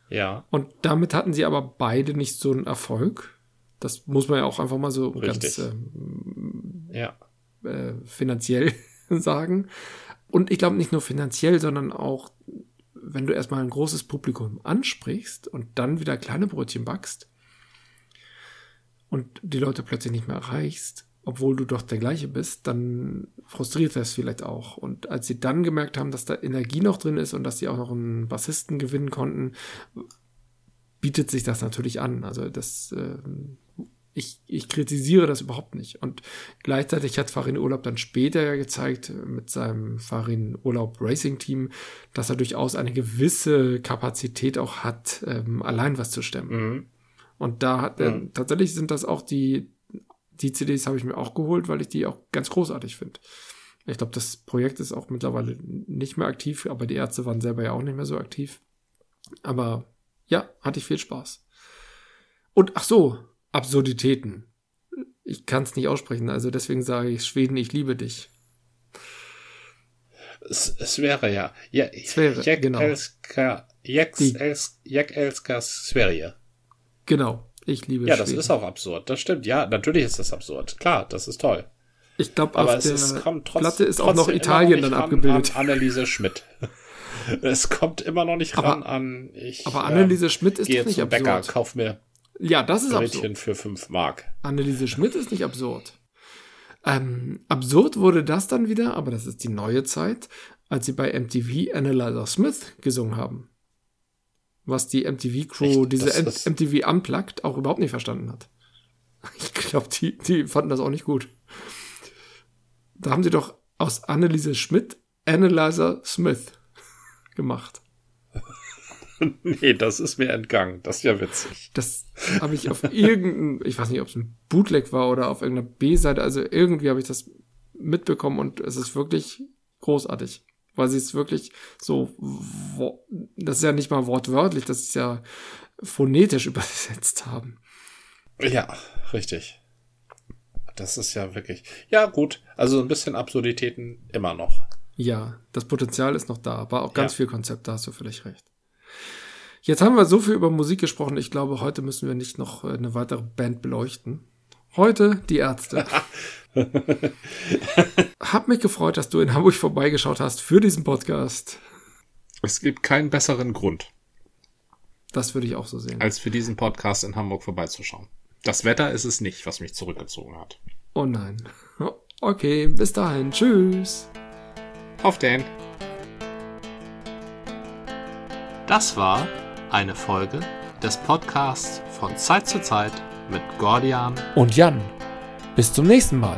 Ja, Und damit hatten sie aber beide nicht so einen Erfolg. Das muss man ja auch einfach mal so Richtig. ganz ähm, ja. äh, finanziell sagen. Und ich glaube nicht nur finanziell, sondern auch, wenn du erstmal ein großes Publikum ansprichst und dann wieder kleine Brötchen backst und die Leute plötzlich nicht mehr erreichst obwohl du doch der gleiche bist, dann frustriert das vielleicht auch. Und als sie dann gemerkt haben, dass da Energie noch drin ist und dass sie auch noch einen Bassisten gewinnen konnten, bietet sich das natürlich an. Also das, äh, ich, ich kritisiere das überhaupt nicht. Und gleichzeitig hat Farin Urlaub dann später ja gezeigt mit seinem Farin Urlaub Racing Team, dass er durchaus eine gewisse Kapazität auch hat, ähm, allein was zu stemmen. Mhm. Und da hat, äh, mhm. tatsächlich sind das auch die, die CDs habe ich mir auch geholt, weil ich die auch ganz großartig finde. Ich glaube, das Projekt ist auch mittlerweile nicht mehr aktiv, aber die Ärzte waren selber ja auch nicht mehr so aktiv. Aber ja, hatte ich viel Spaß. Und ach so, Absurditäten. Ich kann es nicht aussprechen, also deswegen sage ich Schweden, ich liebe dich. Es, es wäre ja. ja wäre, Jack genau. Elska, Jack, Els, Jack Elskas Sverige. Genau, ich liebe Ja, das ist auch absurd. Das stimmt. Ja, natürlich ist das absurd. Klar, das ist toll. Ich glaube, auf der ist, trotz, Platte ist auch noch Italien dann abgebildet. An Anneliese Schmidt. es kommt immer noch nicht ran aber, an. Ich, aber Anneliese Schmidt ist gehe nicht absurd. Bäcker, kauf mir ja, das ist Brötchen absurd. für 5 Mark. Anneliese Schmidt ist nicht absurd. Ähm, absurd wurde das dann wieder, aber das ist die neue Zeit, als sie bei MTV Annalisa Smith gesungen haben. Was die MTV-Crew, Echt? diese Das M- MTV Unplugged, auch überhaupt nicht verstanden hat. Ich glaube, die, die fanden das auch nicht gut. Da haben sie doch aus Anneliese Schmidt Annalisa Smith gemacht. nee, das ist mir entgangen. Das ist ja witzig. Das habe ich auf irgendeinem, ich weiß nicht, ob es ein Bootleg war oder auf irgendeiner B-Seite, also irgendwie habe ich das mitbekommen und es ist wirklich großartig. Weil sie es wirklich so, wo- das ist ja nicht mal wortwörtlich, das ist ja phonetisch übersetzt haben. Ja, richtig. Das ist ja wirklich. Ja, gut. Also ein bisschen Absurditäten immer noch. Ja, das Potenzial ist noch da, aber auch ganz Ja. viel Konzept, da hast du völlig recht. Jetzt haben wir so viel über Musik gesprochen, ich glaube, heute müssen wir nicht noch äh, eine weitere Band beleuchten. Heute die Ärzte. Hab mich gefreut, dass du in Hamburg vorbeigeschaut hast für diesen Podcast. Es gibt keinen besseren Grund, Das würde ich auch so sehen. als für diesen Podcast in Hamburg vorbeizuschauen. Das Wetter ist es nicht, was mich zurückgezogen hat. Oh nein. Okay, bis dahin. Tschüss. Auf den. Das war eine Folge des Podcasts von Zeit zu Zeit mit Gordian Und Jan. Bis zum nächsten Mal.